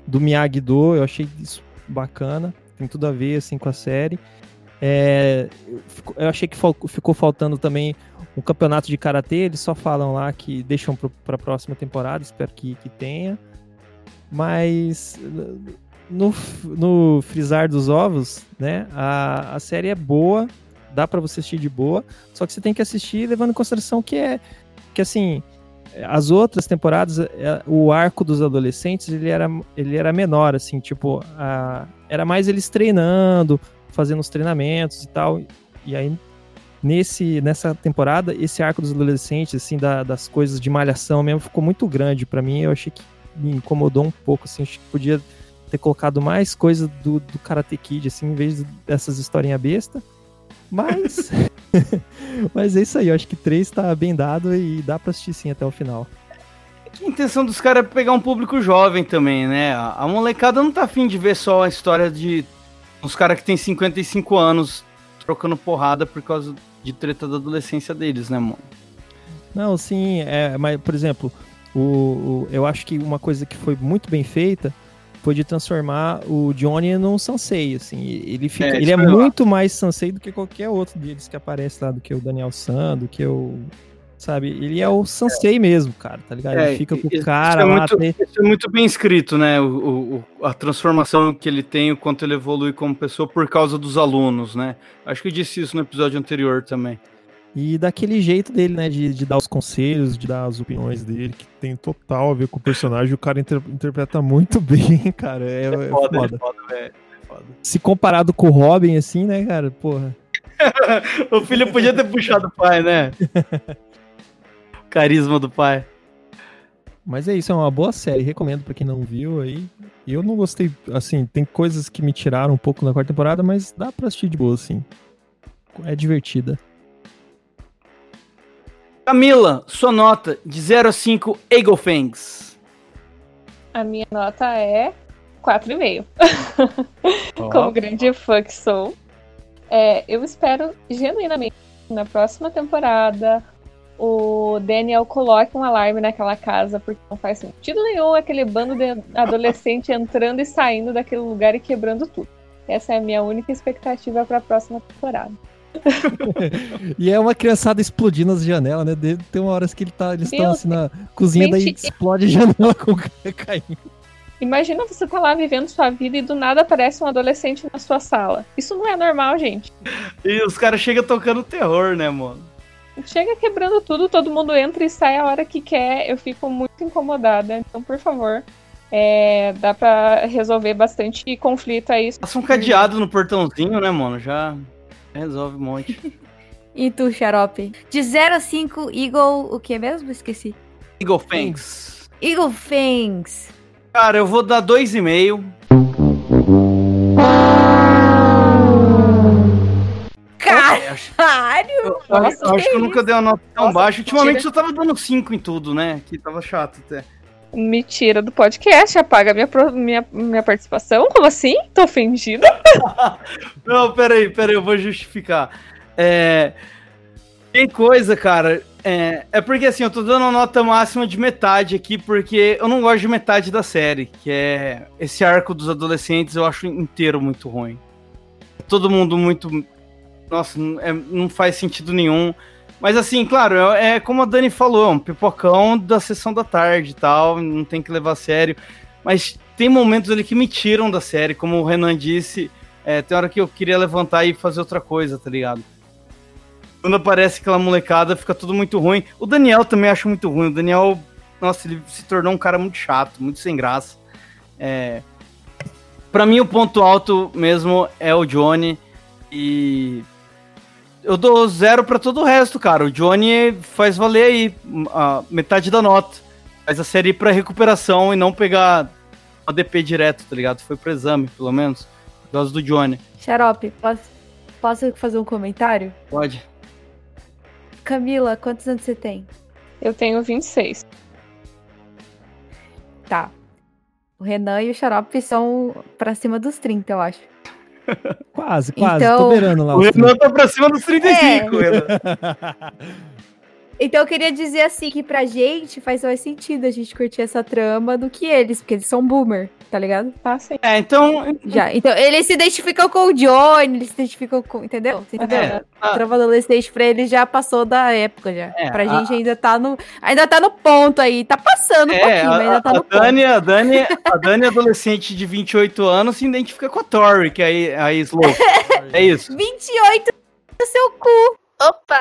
do Miyagi-Do, eu achei isso bacana, tem tudo a ver assim com a série. É, eu achei que ficou faltando também um campeonato de karatê. Eles só falam lá que deixam para a próxima temporada. Espero que, que tenha. Mas no, no frisar dos ovos, né? A, a série é boa, dá para você assistir de boa. Só que você tem que assistir levando em consideração que é que assim as outras temporadas, é, o arco dos adolescentes, ele era, ele era menor, assim, tipo, a, era mais eles treinando, fazendo os treinamentos e tal. E aí, nesse, nessa temporada, esse arco dos adolescentes, assim, da, das coisas de malhação mesmo, ficou muito grande para mim. Eu achei que me incomodou um pouco, assim, acho que podia ter colocado mais coisa do, do Karate Kid, assim, em vez dessas historinhas besta. Mas. Mas é isso aí, eu acho que 3 tá bem dado e dá pra assistir sim até o final. A intenção dos caras é pegar um público jovem também, né? A molecada não tá afim de ver só a história de uns caras que tem 55 anos trocando porrada por causa de treta da adolescência deles, né, mano? Não, sim, é, mas, por exemplo, o, o, eu acho que uma coisa que foi muito bem feita foi de transformar o Johnny num Sansei, assim. Ele, fica, É, ele é muito mais Sansei do que qualquer outro deles que aparece lá, do que o Daniel San, do que o... Sabe? Ele é o Sansei mesmo, cara, tá ligado? É, ele fica com o cara é lá... muito, tem- isso é muito bem escrito, né? O, o- a transformação que ele tem, o quanto ele evolui como pessoa por causa dos alunos, né? Acho que eu disse isso no episódio anterior também. E daquele jeito dele, né? De, de dar os conselhos, de dar as opiniões dele, que tem total a ver com o personagem. O cara inter- interpreta muito bem, cara. É, é Foda, foda. é foda, velho. é foda. Se comparado com o Robin, assim, né, cara? Porra. o filho podia ter puxado o pai, né? Carisma do pai. Mas é isso, é uma boa série. Recomendo pra quem não viu aí. Eu não gostei, assim, tem coisas que me tiraram um pouco na quarta temporada, mas dá pra assistir de boa, assim. É divertida. Camila, sua nota de 0 a 5 Eagle Fangs. A minha nota é 4,5. Como grande fã que sou. É, eu espero genuinamente que na próxima temporada o Daniel coloque um alarme naquela casa, porque não faz sentido nenhum aquele bando de adolescente entrando e saindo daquele lugar e quebrando tudo. Essa é a minha única expectativa para a próxima temporada. E é uma criançada explodindo as janelas, né? Tem uma hora que ele tá, eles estão assim na cozinha, daí explode a janela com o cara caindo. Imagina você tá lá vivendo sua vida e do nada aparece um adolescente na sua sala. Isso não é normal, gente. E os caras chegam tocando terror, né, mano? Chega quebrando tudo, todo mundo entra e sai a hora que quer. Eu fico muito incomodada. Então, por favor, é, dá pra resolver bastante conflito aí. Passa um cadeado no portãozinho, né, mano? Já resolve um monte. E tu, Xarope? De 0 a 5, Eagle. O que mesmo? Esqueci. Eagle Fangs. Eagle Fangs. Cara, eu vou dar 2,5. Caralho! Eu, acho- eu acho que eu nunca dei uma nota tão Nossa, baixa. Ultimamente eu tava dando 5 em tudo, né? Que tava chato até. Me tira do podcast, apaga minha, minha, minha participação. Como assim? Tô ofendida. Não, peraí, peraí, eu vou justificar. É. Tem coisa, cara. É, é porque assim, eu tô dando uma nota máxima de metade aqui, porque eu não gosto de metade da série, que é esse arco dos adolescentes, eu acho inteiro muito ruim. Todo mundo muito. Nossa, não, é- não faz sentido nenhum. Mas assim, claro, é, é como a Dani falou, é um pipocão da sessão da tarde e tal, não tem que levar a sério. Mas tem momentos ali que me tiram da série, como o Renan disse, é, tem hora que eu queria levantar e fazer outra coisa, tá ligado? Quando aparece aquela molecada, fica tudo muito ruim. O Daniel também acho muito ruim. O Daniel, nossa, ele se tornou um cara muito chato, muito sem graça. É... Pra mim, o ponto alto mesmo é o Johnny. E eu dou zero pra todo o resto, cara. O Johnny faz valer aí a metade da nota. Faz a série ir pra recuperação e não pegar a DP direto, tá ligado? Foi pro exame, pelo menos. Por causa do Johnny. Xarope, posso, posso fazer um comentário? Pode. Camila, quantos anos você tem? Eu tenho 26. Tá. O Renan e o Xarope são pra cima dos 30, eu acho. Quase, quase. Então- Tô beirando lá. O Renan tá pra cima dos 35, É. Então eu queria dizer assim que pra gente faz mais sentido a gente curtir essa trama do que eles, porque eles são boomer, tá ligado? Ah, sim. É, então. Já. Então, eles se identificam com o Johnny, eles se identificam com. Entendeu? Entendeu? É, A trama adolescente pra eles já passou da época já. É, pra a- gente ainda tá no. Ainda tá no ponto aí. Tá passando um É, pouquinho, mas a, ainda tá a no ponto. Dani, a, Dani, a Dani, adolescente de 28 anos, se identifica com a Tori, que é a, a Slow. É isso. 28 no seu cu! Opa!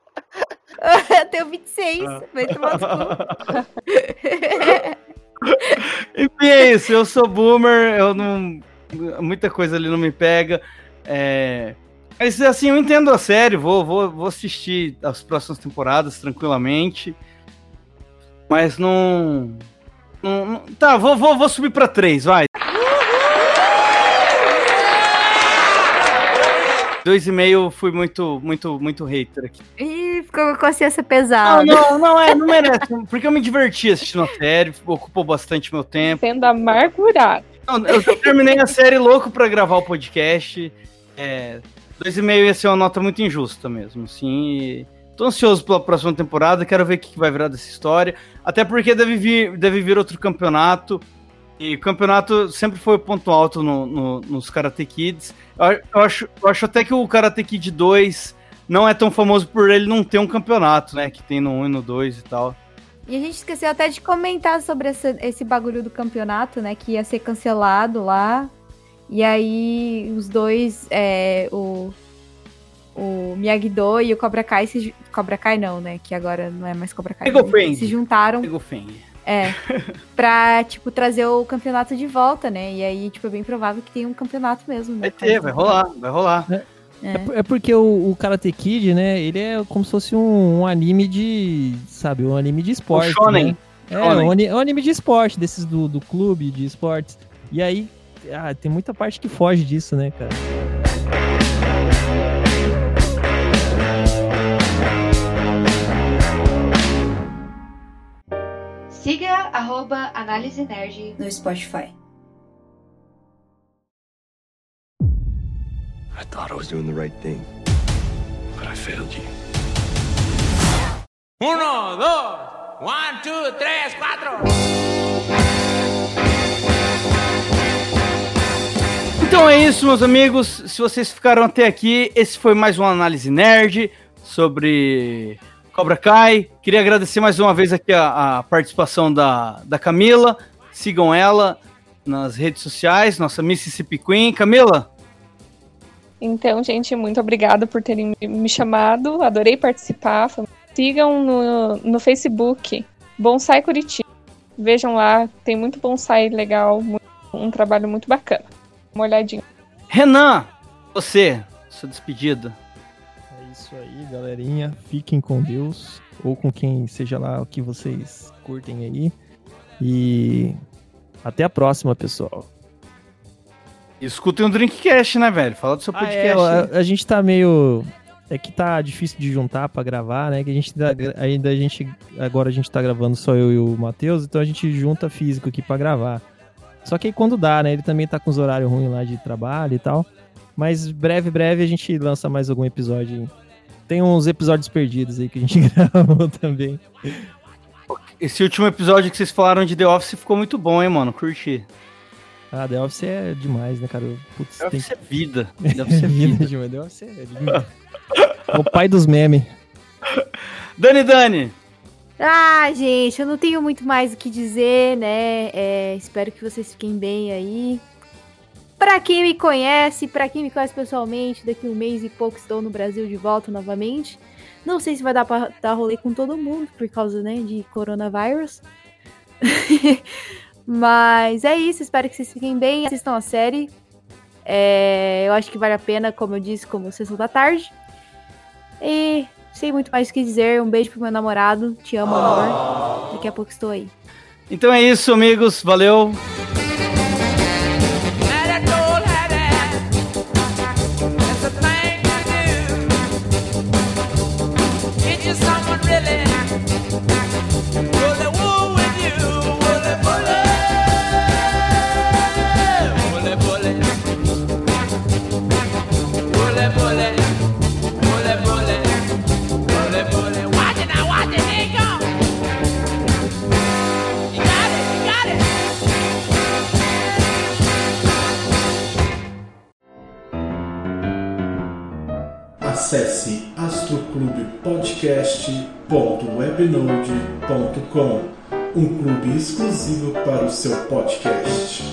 Eu tenho 26. Ah. Vai tomar no cu. Enfim, é isso. Eu sou boomer, eu não. Muita coisa ali não me pega. É. Mas assim, eu entendo a série, vou, vou, vou assistir as próximas temporadas tranquilamente. Mas não. não- não- tá, vou, vou, vou subir pra 3, vai. Dois e meio fui muito, muito, muito hater aqui. Ih, ficou com a consciência Não, pesada. não, não é, não merece. Porque eu me diverti assistindo a série, ocupou bastante meu tempo. Sendo amargurado. Não, eu terminei a série louco pra gravar o podcast. É, dois e meio ia ser uma nota muito injusta mesmo, assim. e Tô ansioso pela próxima temporada, quero ver o que que vai virar dessa história. Até porque deve vir, deve vir outro campeonato. E o campeonato sempre foi o ponto alto no, no- nos Karate Kids. Eu, eu acho, eu acho até que o Karate Kid 2 não é tão famoso por ele não ter um campeonato, né? Que tem no 1 e no 2 e tal. E a gente esqueceu até de comentar sobre esse, esse bagulho do campeonato, né? Que ia ser cancelado lá. E aí os dois, é, o, o Miyagi-Do e o Cobra Kai se Cobra Kai não, né? Que agora não é mais Cobra Kai. Eagle né. Se juntaram, Eagle Fang. É, pra, tipo, trazer o campeonato de volta, né? E aí, tipo, é bem provável que tenha um campeonato mesmo. né? Vai ter, vai rolar, vai rolar. É. É, por- é porque o, o Karate Kid, né, ele é como se fosse um, um anime de, sabe, um anime de esporte, O shonen. né? É, Shonen. um, ani- é um anime de esporte, desses do, do clube de esportes. E aí, ah, tem muita parte que foge disso, né, cara? Siga arroba Análise Nerd No Spotify. I thought I was doing the right thing, but I failed you. Uno, dos, one, two, tres, cuatro. Então é isso, meus amigos. Se vocês ficaram até aqui, esse foi mais uma análise nerd sobre Cobra Kai. Queria agradecer mais uma vez aqui a, a participação da, da Camila. Sigam ela nas redes sociais, nossa Mississippi Queen. Camila, Então, gente, muito obrigada por terem me- chamado. Adorei participar. Sigam no, no Facebook Bonsai Curitiba. Vejam lá, tem muito bonsai legal, muito- um trabalho muito bacana. Uma olhadinha. Renan, você, sua despedida. Galerinha. Fiquem com Deus, ou com quem seja lá o que vocês curtem aí. E até a próxima, pessoal. Escutem o Drinkcast, né, velho? Fala do seu Ah, é, podcast. a, a gente tá meio. É que tá difícil de juntar pra gravar, né? Que a gente tá- ainda a gente. Agora a gente tá gravando só eu e o Matheus, então a gente junta físico aqui pra gravar. Só que aí quando dá, né? Ele também tá com os horários ruins lá de trabalho e tal. Mas breve, breve a gente lança mais algum episódio. Tem uns episódios perdidos aí que a gente gravou também. Esse último episódio que vocês falaram de The Office ficou muito bom, hein, mano? Curti. Ah, The Office é demais, né, cara? Putz, The tem Office é vida. The Office é vida demais. The Office é lindo. É o pai dos memes. Dani, Dani. Ah, gente, eu não tenho muito mais o que dizer, né? É, espero que vocês fiquem bem aí. Pra quem me conhece, pra quem me conhece pessoalmente, daqui um mês e pouco estou no Brasil de volta novamente. Não sei se vai dar pra dar rolê com todo mundo por causa, né, de coronavírus. Mas é isso, espero que vocês fiquem bem, assistam a série. É, eu acho que vale a pena, como eu disse, como sessão da tarde. E sem muito mais o que dizer, um beijo pro meu namorado. Te amo, amor. Daqui a pouco estou aí. Então é isso, amigos. Valeu. Acesse astroclubepodcast.webnode.com, um clube exclusivo para o seu podcast.